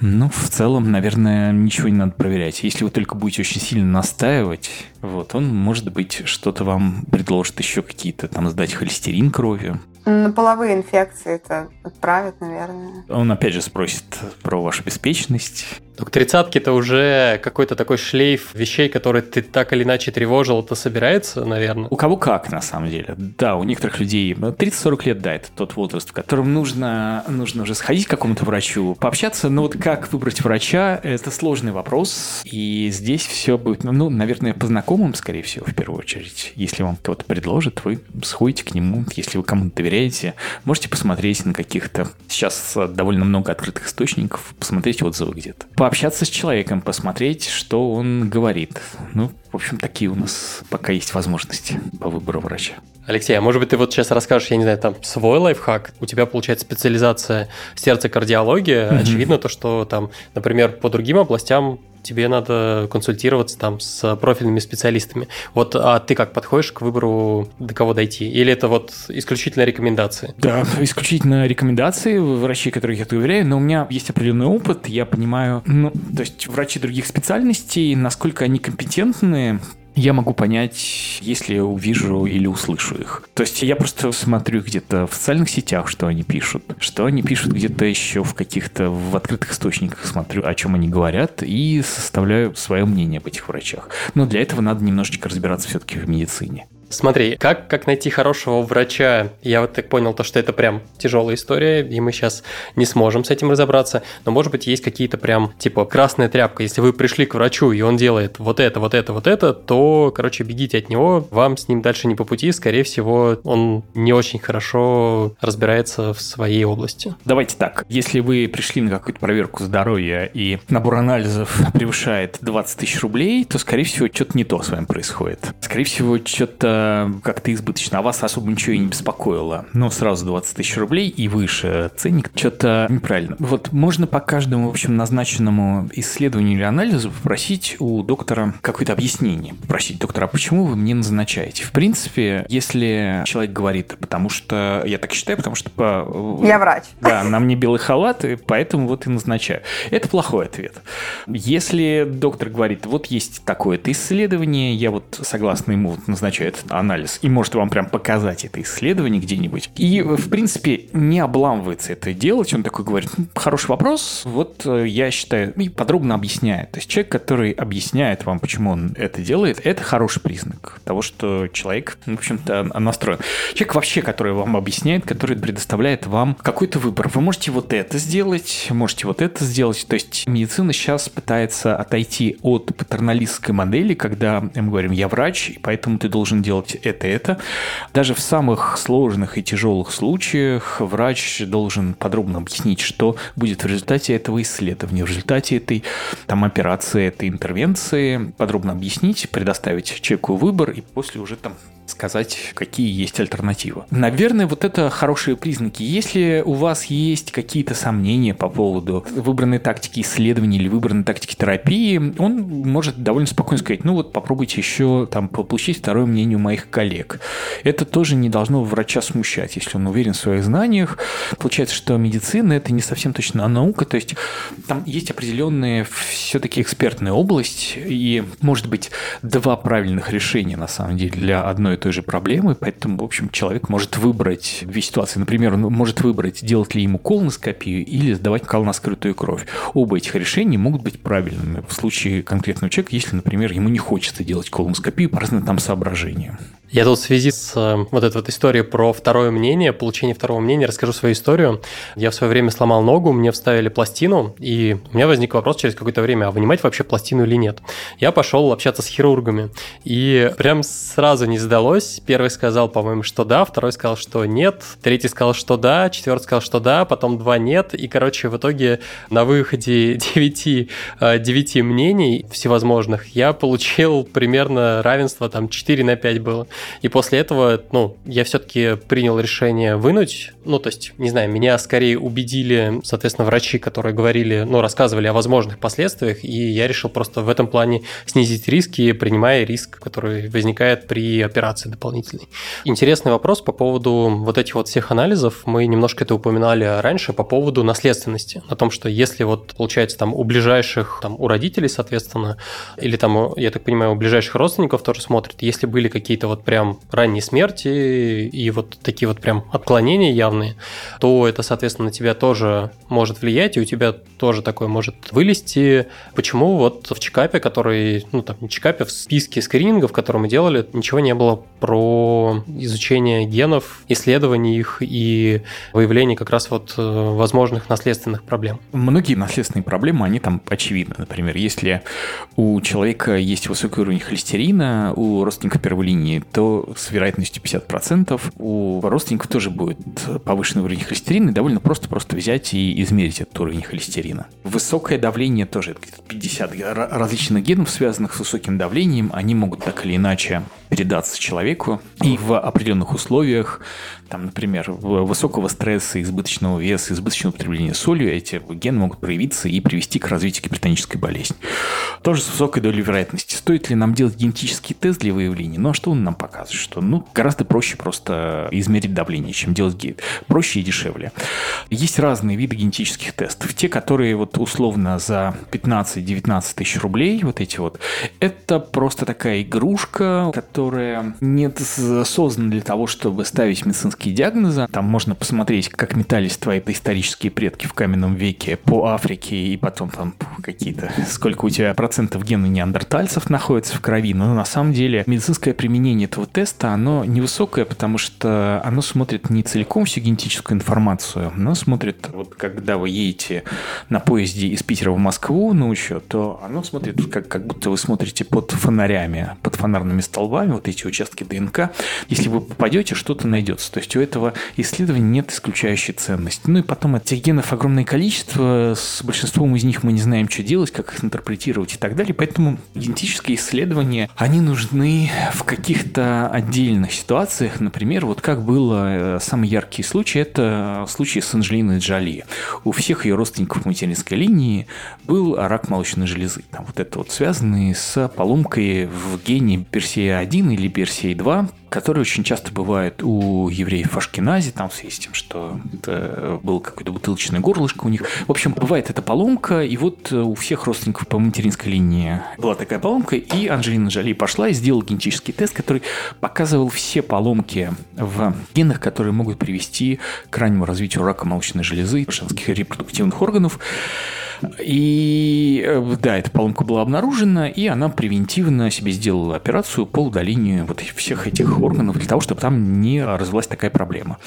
ну, в целом, наверное, ничего не надо проверять. Если вы только будете очень сильно настаивать, вот, он, может быть, что-то вам предложит еще какие-то, там, сдать холестерин крови. На половые инфекции это отправят, наверное. Он опять же спросит про вашу беспечность. Ну, к тридцатке это уже какой-то такой шлейф вещей, которые ты так или иначе тревожил, это собирается, наверное. У кого как, на самом деле. Да, у некоторых людей 30-40 лет, да, это тот возраст, в котором нужно, нужно уже сходить к какому-то врачу, пообщаться. Но вот как выбрать врача, это сложный вопрос. И здесь все будет, ну, наверное, по знакомым, скорее всего, в первую очередь. Если вам кто-то предложит, вы сходите к нему. Если вы кому-то доверяете, можете посмотреть на каких-то... Сейчас довольно много открытых источников, посмотреть отзывы где-то пообщаться с человеком, посмотреть, что он говорит. Ну, в общем, такие у нас пока есть возможности по выбору врача. Алексей, а может быть ты вот сейчас расскажешь, я не знаю, там свой лайфхак? У тебя получается специализация сердце-кардиология. Mm-hmm. Очевидно то, что там, например, по другим областям тебе надо консультироваться там с профильными специалистами. Вот, а ты как подходишь к выбору, до кого дойти? Или это вот исключительно рекомендации? Да, исключительно рекомендации, врачей, которых я доверяю, но у меня есть определенный опыт, я понимаю, ну, то есть врачи других специальностей, насколько они компетентны, я могу понять, если я увижу или услышу их. То есть я просто смотрю где-то в социальных сетях, что они пишут, что они пишут где-то еще в каких-то в открытых источниках, смотрю, о чем они говорят, и составляю свое мнение об этих врачах. Но для этого надо немножечко разбираться все-таки в медицине. Смотри, как, как найти хорошего врача? Я вот так понял, то, что это прям тяжелая история, и мы сейчас не сможем с этим разобраться. Но, может быть, есть какие-то прям, типа, красная тряпка. Если вы пришли к врачу, и он делает вот это, вот это, вот это, то, короче, бегите от него. Вам с ним дальше не по пути. Скорее всего, он не очень хорошо разбирается в своей области. Давайте так. Если вы пришли на какую-то проверку здоровья, и набор анализов превышает 20 тысяч рублей, то, скорее всего, что-то не то с вами происходит. Скорее всего, что-то как-то избыточно, а вас особо ничего и не беспокоило. Но сразу 20 тысяч рублей и выше ценник, что-то неправильно. Вот можно по каждому, в общем, назначенному исследованию или анализу попросить у доктора какое-то объяснение. Попросить доктора, а почему вы мне назначаете? В принципе, если человек говорит, потому что я так считаю, потому что... По... Я врач. Да, на мне белый халат, и поэтому вот и назначаю. Это плохой ответ. Если доктор говорит, вот есть такое-то исследование, я вот согласно ему вот назначаю этот анализ и может вам прям показать это исследование где-нибудь. И, в принципе, не обламывается это делать. Он такой говорит, ну, хороший вопрос, вот э, я считаю, и подробно объясняет. То есть человек, который объясняет вам, почему он это делает, это хороший признак того, что человек, в общем-то, настроен. Человек вообще, который вам объясняет, который предоставляет вам какой-то выбор. Вы можете вот это сделать, можете вот это сделать. То есть медицина сейчас пытается отойти от патерналистской модели, когда мы говорим, я врач, и поэтому ты должен делать это, это. Даже в самых сложных и тяжелых случаях врач должен подробно объяснить, что будет в результате этого исследования, в результате этой там, операции, этой интервенции, подробно объяснить, предоставить человеку выбор и после уже там сказать, какие есть альтернативы. Наверное, вот это хорошие признаки. Если у вас есть какие-то сомнения по поводу выбранной тактики исследования или выбранной тактики терапии, он может довольно спокойно сказать, ну вот попробуйте еще там получить второе мнение у моих коллег. Это тоже не должно врача смущать, если он уверен в своих знаниях. Получается, что медицина это не совсем точно наука, то есть там есть определенная все-таки экспертная область, и может быть два правильных решения на самом деле для одной и той же проблемы, поэтому, в общем, человек может выбрать две ситуации. Например, он может выбрать, делать ли ему колоноскопию или сдавать колоноскрытую кровь. Оба этих решения могут быть правильными в случае конкретного человека, если, например, ему не хочется делать колоноскопию по разным там соображениям. Я тут в связи с э, вот этой вот историей про второе мнение, получение второго мнения, расскажу свою историю. Я в свое время сломал ногу, мне вставили пластину, и у меня возник вопрос через какое-то время, а вынимать вообще пластину или нет. Я пошел общаться с хирургами, и прям сразу не сдалось. Первый сказал, по-моему, что да, второй сказал, что нет, третий сказал, что да, четвертый сказал, что да, потом два нет, и, короче, в итоге на выходе 9, 9 э, мнений всевозможных я получил примерно равенство, там 4 на 5 было. И после этого, ну, я все-таки принял решение вынуть. Ну, то есть, не знаю, меня скорее убедили, соответственно, врачи, которые говорили, ну, рассказывали о возможных последствиях, и я решил просто в этом плане снизить риски, принимая риск, который возникает при операции дополнительной. Интересный вопрос по поводу вот этих вот всех анализов. Мы немножко это упоминали раньше по поводу наследственности. О том, что если вот, получается, там у ближайших, там у родителей, соответственно, или там, я так понимаю, у ближайших родственников тоже смотрят, если были какие-то вот прям ранней смерти и вот такие вот прям отклонения явные, то это, соответственно, на тебя тоже может влиять, и у тебя тоже такое может вылезти. Почему вот в чекапе, который, ну там не чекапе, в списке скринингов, которые мы делали, ничего не было про изучение генов, исследование их и выявление как раз вот э, возможных наследственных проблем? Многие наследственные проблемы, они там очевидны. Например, если у человека есть высокий уровень холестерина, у родственников первой линии, то с вероятностью 50% у родственников тоже будет повышенный уровень холестерина, и довольно просто просто взять и измерить этот уровень холестерина. Высокое давление тоже, 50 различных генов, связанных с высоким давлением, они могут так или иначе передаться человеку. И в определенных условиях, там, например, высокого стресса, избыточного веса, избыточного употребления соли, эти гены могут проявиться и привести к развитию гипертонической болезни. Тоже с высокой долей вероятности. Стоит ли нам делать генетический тест для выявления? Ну, а что он нам показывает? Что, ну, гораздо проще просто измерить давление, чем делать гейт. Проще и дешевле. Есть разные виды генетических тестов. Те, которые вот условно за 15-19 тысяч рублей, вот эти вот, это просто такая игрушка, которая не создана для того, чтобы ставить медицинские диагнозы. Там можно посмотреть, как метались твои исторические предки в каменном веке по Африке, и потом там какие-то, сколько у тебя процентов гена неандертальцев находится в крови. Но на самом деле медицинское применение этого теста, оно невысокое, потому что оно смотрит не целиком всю генетическую информацию, оно смотрит, вот когда вы едете на поезде из Питера в Москву на учет, то оно смотрит, как, как будто вы смотрите под фонарями, под фонарными столбами, вот эти участки ДНК. Если вы попадете, что-то найдется. То есть есть у этого исследования нет исключающей ценности. Ну и потом этих генов огромное количество, с большинством из них мы не знаем, что делать, как их интерпретировать и так далее, поэтому генетические исследования, они нужны в каких-то отдельных ситуациях, например, вот как было э, самый яркий случай, это э, случай с Анжелиной Джоли. У всех ее родственников материнской линии был рак молочной железы. Там вот это вот связанные с поломкой в гене Персея-1 или Персея-2, который очень часто бывает у евреев Ашкенази, там в связи с тем, что это был какой-то бутылочное горлышко у них. В общем, бывает эта поломка, и вот э, у всех родственников по материнской линии была такая поломка, и Анжелина Жоли пошла и сделала генетический тест, который показывал все поломки в генах, которые могут привести к раннему развитию рака молочной железы, женских репродуктивных органов. И э, да, эта поломка была обнаружена, и она превентивно себе сделала операцию по удалению вот всех этих органов для того, чтобы там не развилась такая проблема.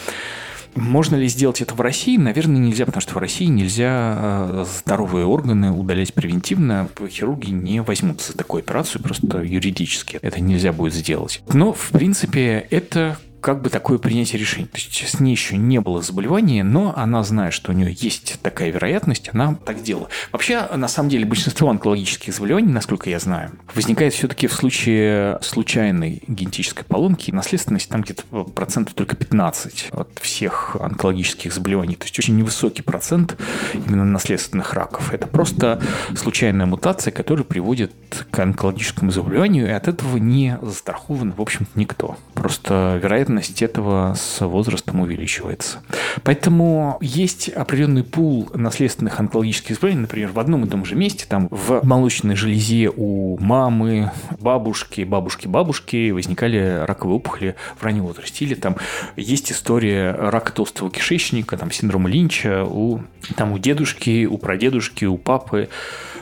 Можно ли сделать это в России? Наверное, нельзя, потому что в России нельзя э, здоровые органы удалять превентивно. Хирурги не возьмутся за такую операцию, просто юридически это нельзя будет сделать. Но, в принципе, это как бы такое принятие решения. То есть с ней еще не было заболевания, но она знает, что у нее есть такая вероятность, она так делала. Вообще, на самом деле, большинство онкологических заболеваний, насколько я знаю, возникает все-таки в случае случайной генетической поломки. Наследственность там где-то процентов только 15 от всех онкологических заболеваний. То есть очень невысокий процент именно наследственных раков. Это просто случайная мутация, которая приводит к онкологическому заболеванию, и от этого не застрахован, в общем-то, никто. Просто вероятность вероятность этого с возрастом увеличивается. Поэтому есть определенный пул наследственных онкологических заболеваний, например, в одном и том же месте, там в молочной железе у мамы, бабушки, бабушки-бабушки возникали раковые опухоли в раннем возрасте. Или там есть история рака толстого кишечника, там синдром Линча у, там, у дедушки, у прадедушки, у папы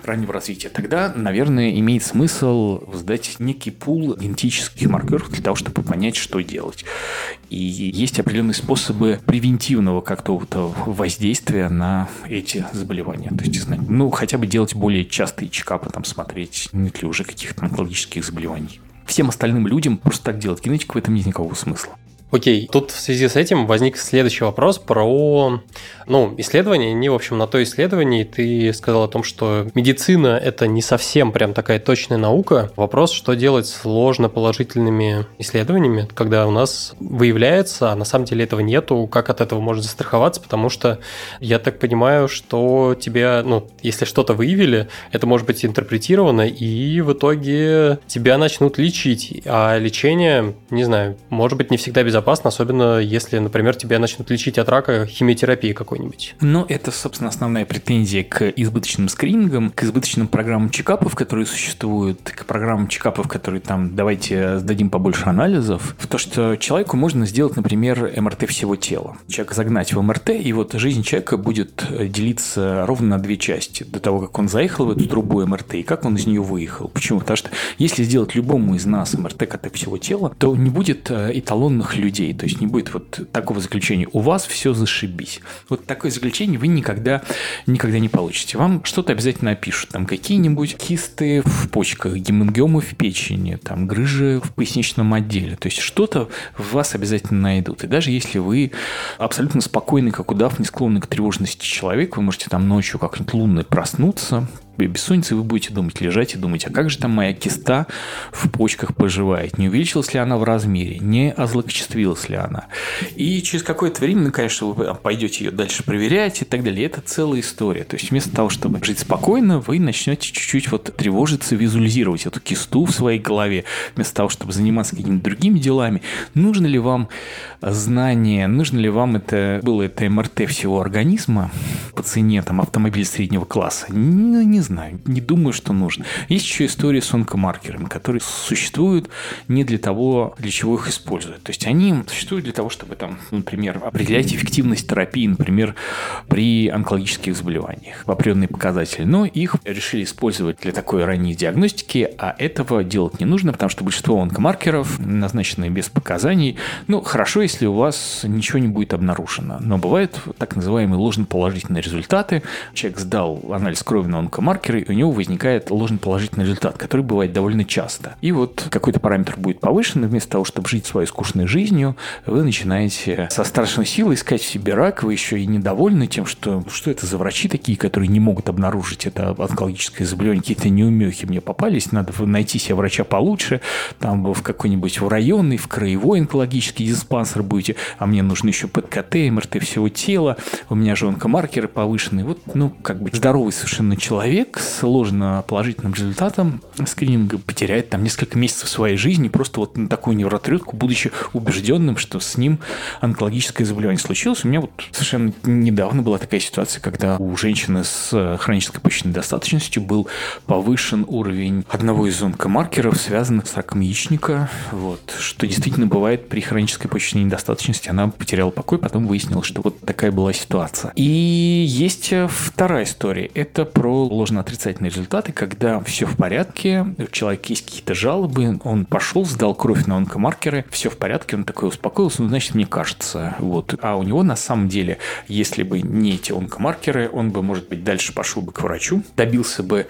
раннего развития. Тогда, наверное, имеет смысл сдать некий пул генетических маркеров для того, чтобы понять, что делать. И есть определенные способы превентивного какого-то воздействия на эти заболевания. То есть, ну, хотя бы делать более частые чекапы, там, смотреть, нет ли уже каких-то онкологических заболеваний. Всем остальным людям просто так делать генетику в этом нет никакого смысла. Окей, тут в связи с этим возник следующий вопрос про ну, исследования. Не, в общем, на то исследование ты сказал о том, что медицина – это не совсем прям такая точная наука. Вопрос, что делать с ложно положительными исследованиями, когда у нас выявляется, а на самом деле этого нету, как от этого можно застраховаться, потому что я так понимаю, что тебя, ну, если что-то выявили, это может быть интерпретировано, и в итоге тебя начнут лечить. А лечение, не знаю, может быть не всегда безопасно безопасно, особенно если, например, тебя начнут лечить от рака химиотерапии какой-нибудь. Ну, это, собственно, основная претензия к избыточным скринингам, к избыточным программам чекапов, которые существуют, к программам чекапов, которые там, давайте сдадим побольше анализов, в то, что человеку можно сделать, например, МРТ всего тела. Человека загнать в МРТ, и вот жизнь человека будет делиться ровно на две части. До того, как он заехал в эту трубу МРТ, и как он из нее выехал. Почему? Потому что если сделать любому из нас МРТ КТ всего тела, то не будет э, эталонных людей людей. То есть не будет вот такого заключения. У вас все зашибись. Вот такое заключение вы никогда, никогда не получите. Вам что-то обязательно опишут. Там какие-нибудь кисты в почках, гемангиомы в печени, там грыжи в поясничном отделе. То есть что-то в вас обязательно найдут. И даже если вы абсолютно спокойный, как удав, не склонный к тревожности человек, вы можете там ночью как-нибудь лунной проснуться, бессонницы, вы будете думать, лежать и думать, а как же там моя киста в почках поживает? Не увеличилась ли она в размере? Не озлокочествилась ли она? И через какое-то время, ну, конечно, вы пойдете ее дальше проверять и так далее. Это целая история. То есть вместо того, чтобы жить спокойно, вы начнете чуть-чуть вот тревожиться, визуализировать эту кисту в своей голове, вместо того, чтобы заниматься какими-то другими делами. Нужно ли вам знание, нужно ли вам это было это МРТ всего организма по цене там автомобиля среднего класса? Не, не знаю, не думаю, что нужно. Есть еще история с онкомаркерами, которые существуют не для того, для чего их используют. То есть они существуют для того, чтобы там, например, определять эффективность терапии, например, при онкологических заболеваниях, определенные показатели. Но их решили использовать для такой ранней диагностики, а этого делать не нужно, потому что большинство онкомаркеров назначены без показаний. Ну, хорошо, если у вас ничего не будет обнаружено. Но бывают так называемые ложноположительные результаты. Человек сдал анализ крови на онкомаркер, маркеры, у него возникает ложноположительный результат, который бывает довольно часто. И вот какой-то параметр будет повышен, и вместо того, чтобы жить своей скучной жизнью, вы начинаете со страшной силой искать в себе рак, вы еще и недовольны тем, что что это за врачи такие, которые не могут обнаружить это онкологическое заболевание, какие-то неумехи мне попались, надо найти себе врача получше, там в какой-нибудь в районный, в краевой онкологический диспансер будете, а мне нужно еще ПКТ, МРТ всего тела, у меня же онкомаркеры повышенные. Вот, ну, как бы здоровый совершенно человек, человек с ложно положительным результатом скрининга потеряет там несколько месяцев своей жизни просто вот на такую невротрютку, будучи убежденным, что с ним онкологическое заболевание случилось. У меня вот совершенно недавно была такая ситуация, когда у женщины с хронической почечной недостаточностью был повышен уровень одного из онкомаркеров, связанных с раком яичника, вот, что действительно бывает при хронической почечной недостаточности. Она потеряла покой, потом выяснилось, что вот такая была ситуация. И есть вторая история. Это про ложно-отрицательные результаты, когда все в порядке, у человека есть какие-то жалобы, он пошел, сдал кровь на онкомаркеры, все в порядке, он такой успокоился, ну, значит, мне кажется. Вот. А у него на самом деле, если бы не эти онкомаркеры, он бы, может быть, дальше пошел бы к врачу, добился бы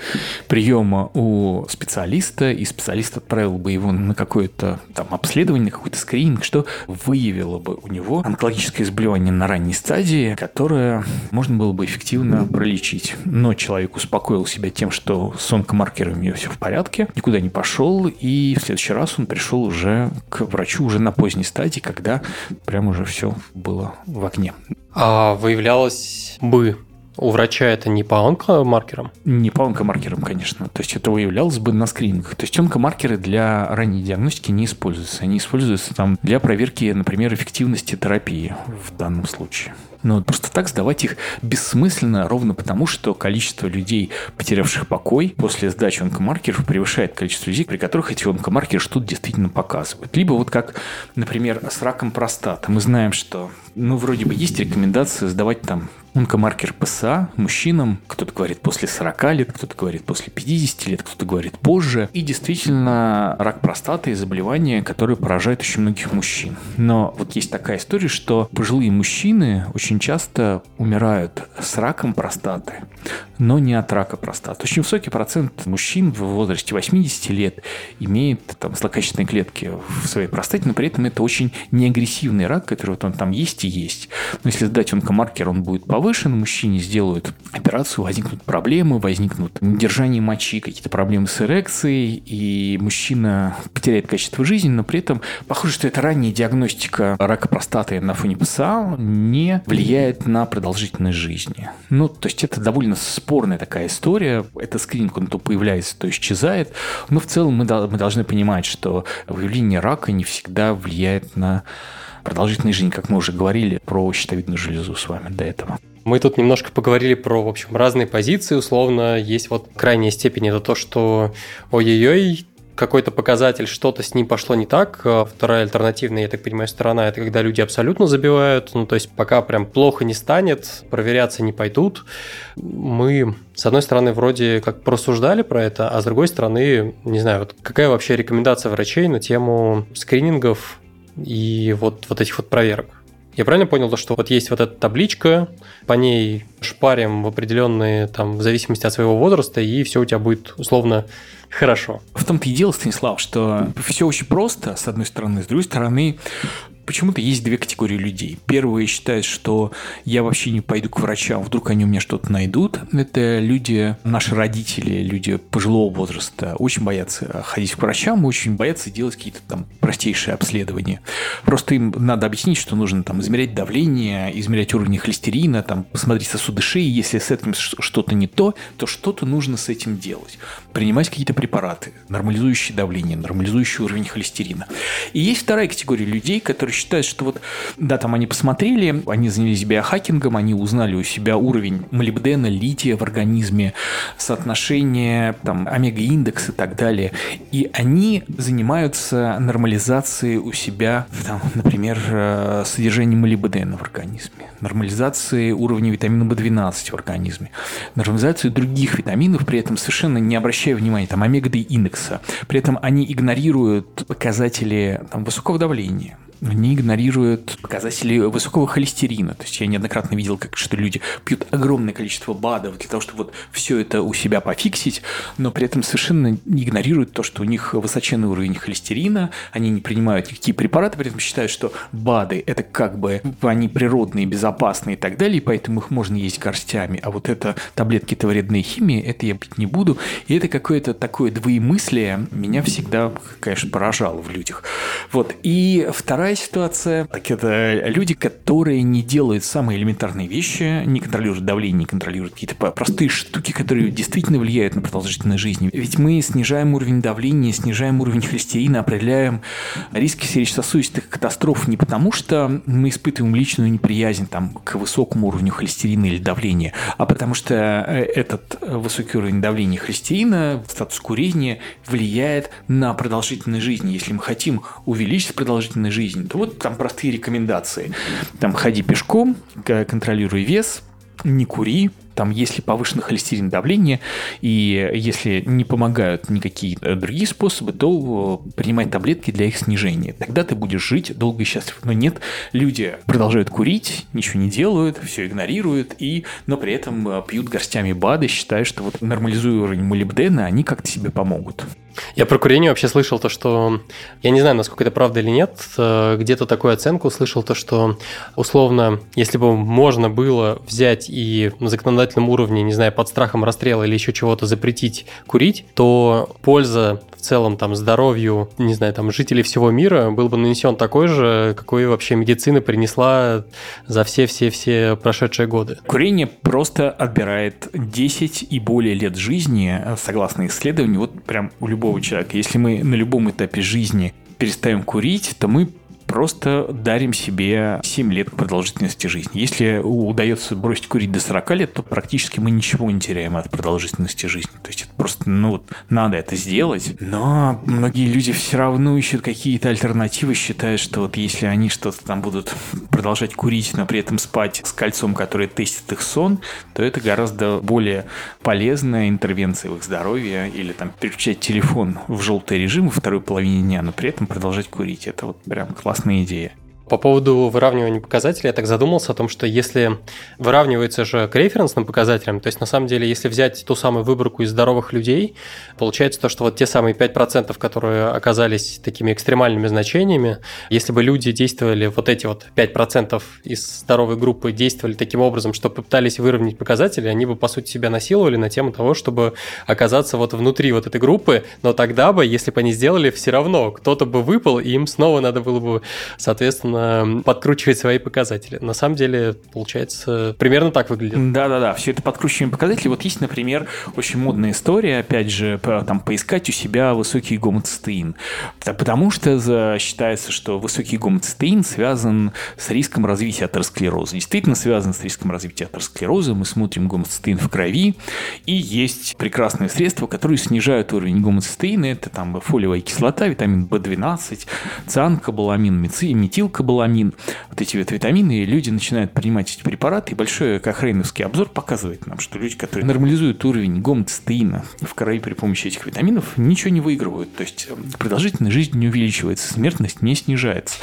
приема у специалиста, и специалист отправил бы его на какое-то там обследование, на какой-то скрининг, что выявило бы у него онкологическое заболевание на ранней стадии, которое можно было бы эффективно пролечить. Но человек успокоился успокоил себя тем, что с онкомаркерами у него все в порядке, никуда не пошел, и в следующий раз он пришел уже к врачу уже на поздней стадии, когда прям уже все было в огне. А выявлялось бы у врача это не по онкомаркерам? Не по онкомаркерам, конечно. То есть это выявлялось бы на скринингах. То есть онкомаркеры для ранней диагностики не используются. Они используются там для проверки, например, эффективности терапии в данном случае. Но просто так сдавать их бессмысленно, ровно потому, что количество людей, потерявших покой после сдачи онкомаркеров, превышает количество людей, при которых эти онкомаркеры что-то действительно показывают. Либо вот как, например, с раком простаты. Мы знаем, что, ну, вроде бы есть рекомендация сдавать там онкомаркер ПСА мужчинам, кто-то говорит после 40 лет, кто-то говорит после 50 лет, кто-то говорит позже. И действительно, рак простаты – заболевание, которое поражает очень многих мужчин. Но вот есть такая история, что пожилые мужчины очень часто умирают с раком простаты, но не от рака простаты. Очень высокий процент мужчин в возрасте 80 лет имеет там злокачественные клетки в своей простате, но при этом это очень неагрессивный рак, который вот он там есть и есть. Но если сдать онкомаркер, он будет повышен, мужчине сделают операцию, возникнут проблемы, возникнут недержание мочи, какие-то проблемы с эрекцией, и мужчина потеряет качество жизни, но при этом похоже, что эта ранняя диагностика рака простаты на фоне ПСА не влияет на продолжительность жизни. Ну, то есть это довольно спорная такая история. Это скрининг, он то появляется, то исчезает. Но в целом мы, мы должны понимать, что выявление рака не всегда влияет на продолжительность жизни, как мы уже говорили про щитовидную железу с вами до этого. Мы тут немножко поговорили про, в общем, разные позиции. Условно, есть вот крайняя степень, это то, что ой-ой-ой, какой-то показатель, что-то с ним пошло не так. А вторая альтернативная, я так понимаю, сторона, это когда люди абсолютно забивают. Ну, то есть пока прям плохо не станет, проверяться не пойдут. Мы, с одной стороны, вроде как просуждали про это, а с другой стороны, не знаю, вот какая вообще рекомендация врачей на тему скринингов и вот, вот этих вот проверок? Я правильно понял, то, что вот есть вот эта табличка, по ней шпарим в определенные, там, в зависимости от своего возраста, и все у тебя будет условно хорошо. В том-то и дело, Станислав, что все очень просто, с одной стороны, с другой стороны, почему-то есть две категории людей. Первые считают, что я вообще не пойду к врачам, вдруг они у меня что-то найдут. Это люди, наши родители, люди пожилого возраста, очень боятся ходить к врачам, очень боятся делать какие-то там простейшие обследования. Просто им надо объяснить, что нужно там измерять давление, измерять уровень холестерина, там посмотреть сосуды шеи, если с этим что-то не то, то что-то нужно с этим делать. Принимать какие-то препараты, нормализующие давление, нормализующий уровень холестерина. И есть вторая категория людей, которые считают, что вот, да, там они посмотрели, они занялись биохакингом, они узнали у себя уровень молибдена, лития в организме, соотношение там омега-индекс и так далее. И они занимаются нормализацией у себя, там, например, э, содержанием молибдена в организме, нормализацией уровня витамина В12 в организме, нормализацией других витаминов, при этом совершенно не обращая внимания там омега-3 индекса. При этом они игнорируют показатели там, высокого давления, они игнорируют показатели высокого холестерина. То есть я неоднократно видел, как что люди пьют огромное количество БАДов для того, чтобы вот все это у себя пофиксить, но при этом совершенно игнорируют то, что у них высоченный уровень холестерина, они не принимают никакие препараты, при этом считают, что БАДы это как бы они природные, безопасные и так далее, и поэтому их можно есть горстями, а вот это таблетки-то вредные химии, это я пить не буду. И это какое-то такое двоемыслие меня всегда, конечно, поражало в людях. Вот. И вторая Вторая ситуация, так это люди, которые не делают самые элементарные вещи, не контролируют давление, не контролируют какие-то простые штуки, которые действительно влияют на продолжительность жизни. Ведь мы снижаем уровень давления, снижаем уровень холестерина, определяем риски сердечно-сосудистых катастроф не потому, что мы испытываем личную неприязнь там, к высокому уровню холестерина или давления, а потому что э, этот высокий уровень давления холестерина, статус курения влияет на продолжительность жизни. Если мы хотим увеличить продолжительность жизни, жизнь, то вот там простые рекомендации. Там ходи пешком, контролируй вес, не кури, там, если повышено холестерин давление, и если не помогают никакие э, другие способы, то э, принимай таблетки для их снижения. Тогда ты будешь жить долго и счастлив. Но нет, люди продолжают курить, ничего не делают, все игнорируют, и, но при этом э, пьют горстями БАДы, считая, что вот нормализуя уровень молибдена, они как-то себе помогут. Я про курение вообще слышал то, что... Я не знаю, насколько это правда или нет. Где-то такую оценку слышал то, что условно, если бы можно было взять и на законодательном уровне, не знаю, под страхом расстрела или еще чего-то запретить курить, то польза целом там здоровью, не знаю, там жителей всего мира был бы нанесен такой же, какой вообще медицина принесла за все-все-все прошедшие годы. Курение просто отбирает 10 и более лет жизни, согласно исследованию, вот прям у любого человека. Если мы на любом этапе жизни перестаем курить, то мы просто дарим себе 7 лет продолжительности жизни. Если удается бросить курить до 40 лет, то практически мы ничего не теряем от продолжительности жизни. То есть это просто, ну, вот, надо это сделать. Но многие люди все равно ищут какие-то альтернативы, считают, что вот если они что-то там будут продолжать курить, но при этом спать с кольцом, которое тестит их сон, то это гораздо более полезная интервенция в их здоровье или там переключать телефон в желтый режим во второй половине дня, но при этом продолжать курить. Это вот прям классно классная идея. По поводу выравнивания показателей, я так задумался о том, что если выравнивается же к референсным показателям, то есть на самом деле, если взять ту самую выборку из здоровых людей, получается то, что вот те самые 5%, которые оказались такими экстремальными значениями, если бы люди действовали, вот эти вот 5% из здоровой группы действовали таким образом, что попытались выровнять показатели, они бы, по сути, себя насиловали на тему того, чтобы оказаться вот внутри вот этой группы, но тогда бы, если бы они сделали, все равно кто-то бы выпал, и им снова надо было бы, соответственно, подкручивать свои показатели. На самом деле, получается, примерно так выглядит. Да-да-да, все это подкручивание показателей. Вот есть, например, очень модная история, опять же, там, поискать у себя высокий гомоцистеин. Потому что считается, что высокий гомоцистеин связан с риском развития атеросклероза. Действительно связан с риском развития атеросклероза. Мы смотрим гомоцистеин в крови, и есть прекрасные средства, которые снижают уровень гомоцистеина. Это там фолиевая кислота, витамин В12, цианкобаламин, метилкобаламин, скобаламин, вот эти вот витамины, и люди начинают принимать эти препараты, и большой кохрейновский обзор показывает нам, что люди, которые нормализуют уровень гомоцистеина в крови при помощи этих витаминов, ничего не выигрывают. То есть эм, продолжительность жизни не увеличивается, смертность не снижается.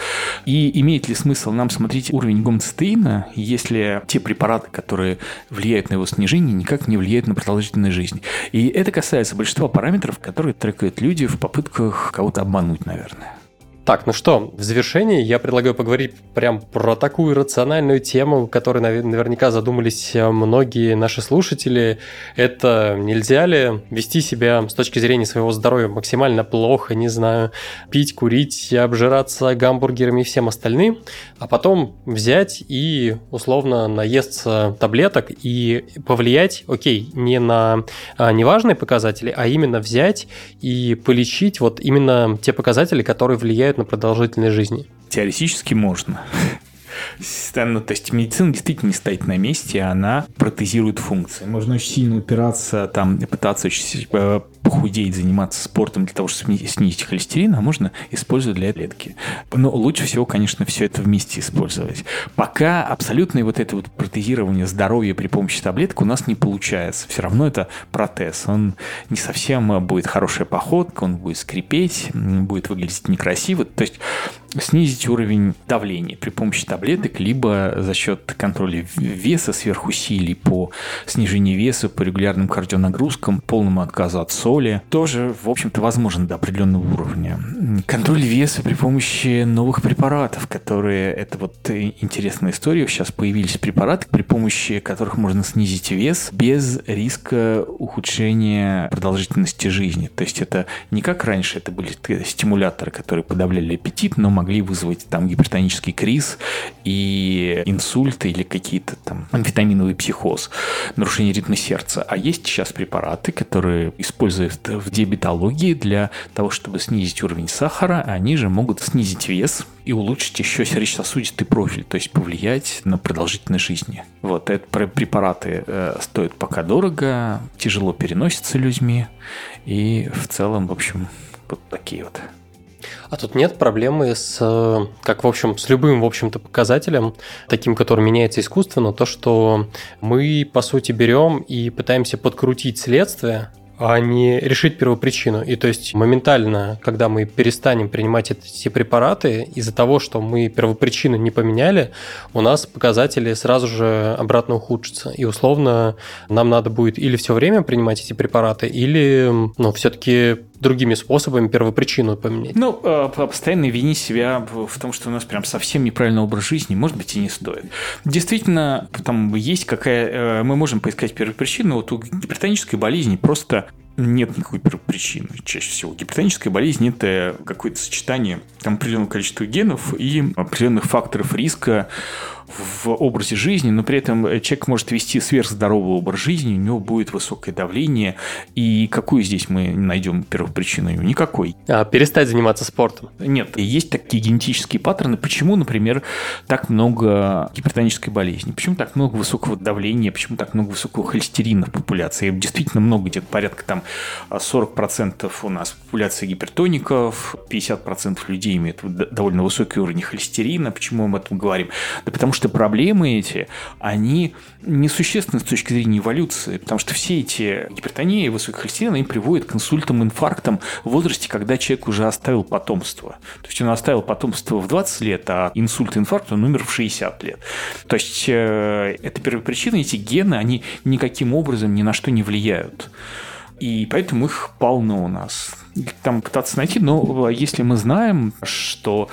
И имеет ли смысл нам смотреть уровень гомоцистеина, если те препараты, которые влияют на его снижение, никак не влияют на продолжительность жизни? И это касается большинства параметров, которые трекают люди в попытках кого-то обмануть, наверное. Так, ну что, в завершении я предлагаю поговорить прям про такую рациональную тему, которой наверняка задумались э, многие наши слушатели. Это нельзя ли вести себя с точки зрения своего здоровья максимально плохо, не знаю, пить, курить, обжираться гамбургерами и всем остальным, а потом взять и условно наесться таблеток и повлиять, окей, не на а, неважные показатели, а именно взять и полечить вот именно те показатели, которые влияют влияют на продолжительность жизни? Теоретически можно. Ну, то есть медицина действительно не стоит на месте, она протезирует функции. Можно очень сильно упираться, там, пытаться очень похудеть, заниматься спортом для того, чтобы снизить холестерин, а можно использовать для клетки. Но лучше всего, конечно, все это вместе использовать. Пока абсолютное вот это вот протезирование здоровья при помощи таблеток у нас не получается. Все равно это протез. Он не совсем будет хорошая походка, он будет скрипеть, будет выглядеть некрасиво. То есть снизить уровень давления при помощи таблеток, либо за счет контроля веса, сверхусилий по снижению веса, по регулярным кардионагрузкам, полному отказу от соли, тоже, в общем-то, возможен до определенного уровня. Контроль веса при помощи новых препаратов, которые, это вот интересная история, сейчас появились препараты, при помощи которых можно снизить вес без риска ухудшения продолжительности жизни. То есть это не как раньше, это были стимуляторы, которые подавляли аппетит, но могли вызвать там гипертонический криз и инсульт или какие-то там амфетаминовый психоз, нарушение ритма сердца. А есть сейчас препараты, которые используют в диабетологии для того, чтобы снизить уровень сахара. Они же могут снизить вес и улучшить еще сердечно-сосудистый профиль, то есть повлиять на продолжительность жизни. Вот, это препараты э, стоят пока дорого, тяжело переносятся людьми, и в целом, в общем, вот такие вот а тут нет проблемы с, как в общем, с любым, в общем-то, показателем, таким, который меняется искусственно, то, что мы, по сути, берем и пытаемся подкрутить следствие, а не решить первопричину. И то есть моментально, когда мы перестанем принимать эти препараты, из-за того, что мы первопричину не поменяли, у нас показатели сразу же обратно ухудшатся. И условно нам надо будет или все время принимать эти препараты, или ну, все-таки другими способами первопричину поменять. Ну, э, постоянно винить себя в том, что у нас прям совсем неправильный образ жизни, может быть, и не стоит. Действительно, там есть какая... Э, мы можем поискать первопричину. Вот у гипертонической болезни просто нет никакой причины. Чаще всего гипертоническая болезнь – это какое-то сочетание там, определенного количества генов и определенных факторов риска в образе жизни, но при этом человек может вести сверхздоровый образ жизни, у него будет высокое давление. И какую здесь мы найдем первопричину? Никакой. А, перестать заниматься спортом. Нет, есть такие генетические паттерны. Почему, например, так много гипертонической болезни? Почему так много высокого давления? Почему так много высокого холестерина в популяции? Действительно много, где-то порядка там 40% у нас популяции гипертоников, 50% людей имеют довольно высокий уровень холестерина. Почему мы об этом говорим? Да потому что проблемы эти, они несущественны с точки зрения эволюции, потому что все эти гипертонии и высокий холестерин, они приводят к инсультам, инфарктам в возрасте, когда человек уже оставил потомство. То есть он оставил потомство в 20 лет, а инсульт, инфаркт он умер в 60 лет. То есть э, это первопричина, эти гены, они никаким образом ни на что не влияют. И поэтому их полно у нас. Там пытаться найти, но если мы знаем, что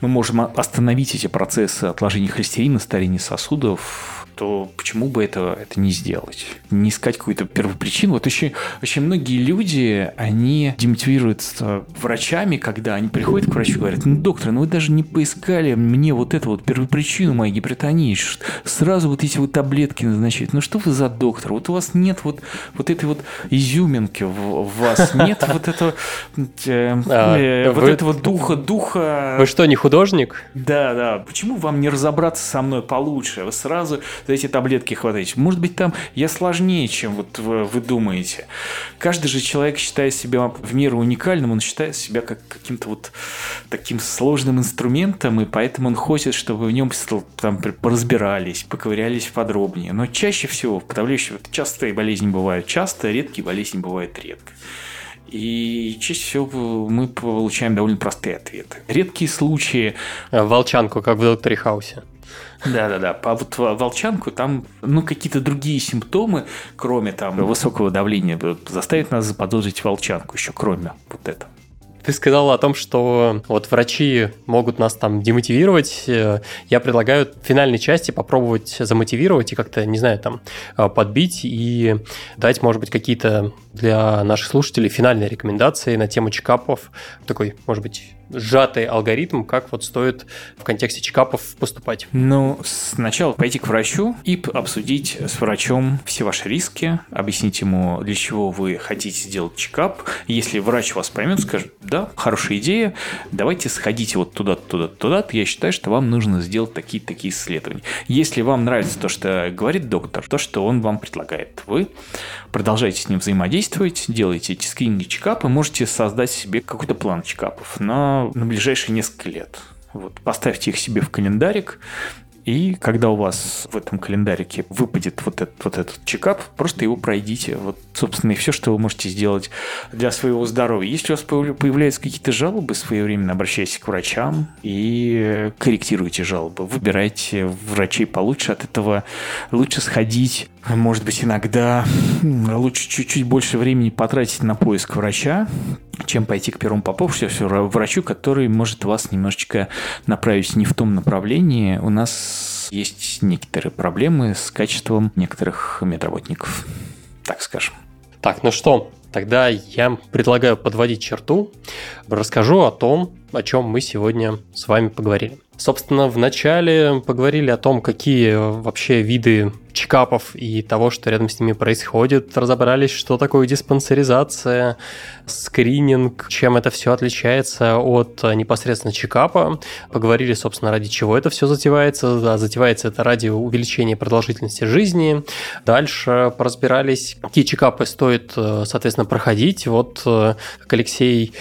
мы можем остановить эти процессы отложения холестерина, старения сосудов, то почему бы это, это не сделать? Не искать какую-то первопричину. Вот очень, очень многие люди, они демотивируются врачами, когда они приходят к врачу и говорят, ну, доктор, ну вы даже не поискали мне вот эту вот первопричину моей гипертонии, сразу вот эти вот таблетки назначать. Ну что вы за доктор? Вот у вас нет вот, вот этой вот изюминки в, в вас, нет вот этого, э, а, э, вот этого духа, духа... Вы что, не художник? Да, да. Почему вам не разобраться со мной получше? Вы сразу за эти таблетки хватаете. Может быть, там я сложнее, чем вот вы, думаете. Каждый же человек считает себя в меру уникальным, он считает себя как каким-то вот таким сложным инструментом, и поэтому он хочет, чтобы в нем там поразбирались, поковырялись подробнее. Но чаще всего, в подавляющем, частые болезни бывают часто, редкие болезни бывают редко. И чаще всего мы получаем довольно простые ответы. Редкие случаи... Волчанку, как в Докторе Хаусе. Да-да-да. А вот волчанку там, ну, какие-то другие симптомы, кроме там высокого давления, заставят нас заподозрить волчанку еще, кроме вот этого. Ты сказал о том, что вот врачи могут нас там демотивировать. Э, я предлагаю в финальной части попробовать замотивировать и как-то, не знаю, там э, подбить и дать, может быть, какие-то для наших слушателей финальные рекомендации на тему чекапов. Такой, может быть, сжатый алгоритм, как вот стоит в контексте чекапов поступать? Ну, сначала пойти к врачу и обсудить с врачом все ваши риски, объяснить ему, для чего вы хотите сделать чекап. Если врач вас поймет, скажет, да, хорошая идея, давайте сходите вот туда, туда, туда, я считаю, что вам нужно сделать такие-такие исследования. Если вам нравится то, что говорит доктор, то, что он вам предлагает, вы продолжаете с ним взаимодействовать, делаете эти скрининги, чекапы, можете создать себе какой-то план чекапов на, на ближайшие несколько лет. Вот, поставьте их себе в календарик, и когда у вас в этом календарике выпадет вот этот, вот этот чекап, просто его пройдите. Вот, собственно, и все, что вы можете сделать для своего здоровья. Если у вас появляются какие-то жалобы, своевременно обращайтесь к врачам и корректируйте жалобы. Выбирайте врачей получше. От этого лучше сходить может быть, иногда лучше чуть-чуть больше времени потратить на поиск врача, чем пойти к первому попавшемуся врачу, который может вас немножечко направить не в том направлении. У нас есть некоторые проблемы с качеством некоторых медработников, так скажем. Так, ну что, тогда я предлагаю подводить черту. Расскажу о том, о чем мы сегодня с вами поговорили. Собственно, в начале поговорили о том, какие вообще виды чекапов и того, что рядом с ними происходит. Разобрались, что такое диспансеризация, скрининг, чем это все отличается от непосредственно чекапа. Поговорили, собственно, ради чего это все затевается. Да, затевается это ради увеличения продолжительности жизни. Дальше поразбирались, какие чекапы стоит, соответственно, проходить. Вот, как Алексей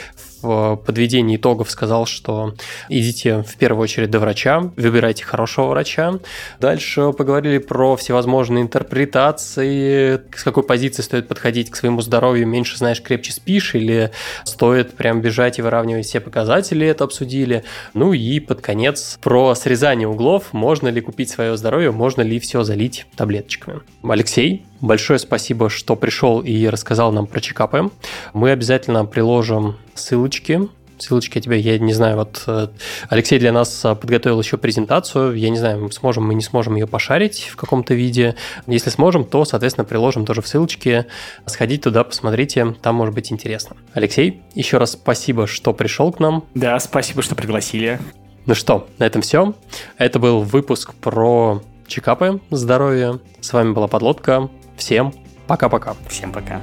в подведении итогов сказал, что идите в первую очередь до врача, выбирайте хорошего врача. Дальше поговорили про всевозможные интерпретации, с какой позиции стоит подходить к своему здоровью, меньше знаешь, крепче спишь, или стоит прям бежать и выравнивать все показатели, это обсудили. Ну и под конец про срезание углов, можно ли купить свое здоровье, можно ли все залить таблеточками. Алексей, Большое спасибо, что пришел и рассказал нам про чекапы. Мы обязательно приложим ссылочки ссылочки я тебе, я не знаю, вот э, Алексей для нас э, подготовил еще презентацию, я не знаю, сможем мы не сможем ее пошарить в каком-то виде. Если сможем, то, соответственно, приложим тоже в ссылочке. Сходите туда, посмотрите, там может быть интересно. Алексей, еще раз спасибо, что пришел к нам. Да, спасибо, что пригласили. Ну что, на этом все. Это был выпуск про чекапы здоровья. С вами была Подлодка. Всем пока-пока. Всем пока.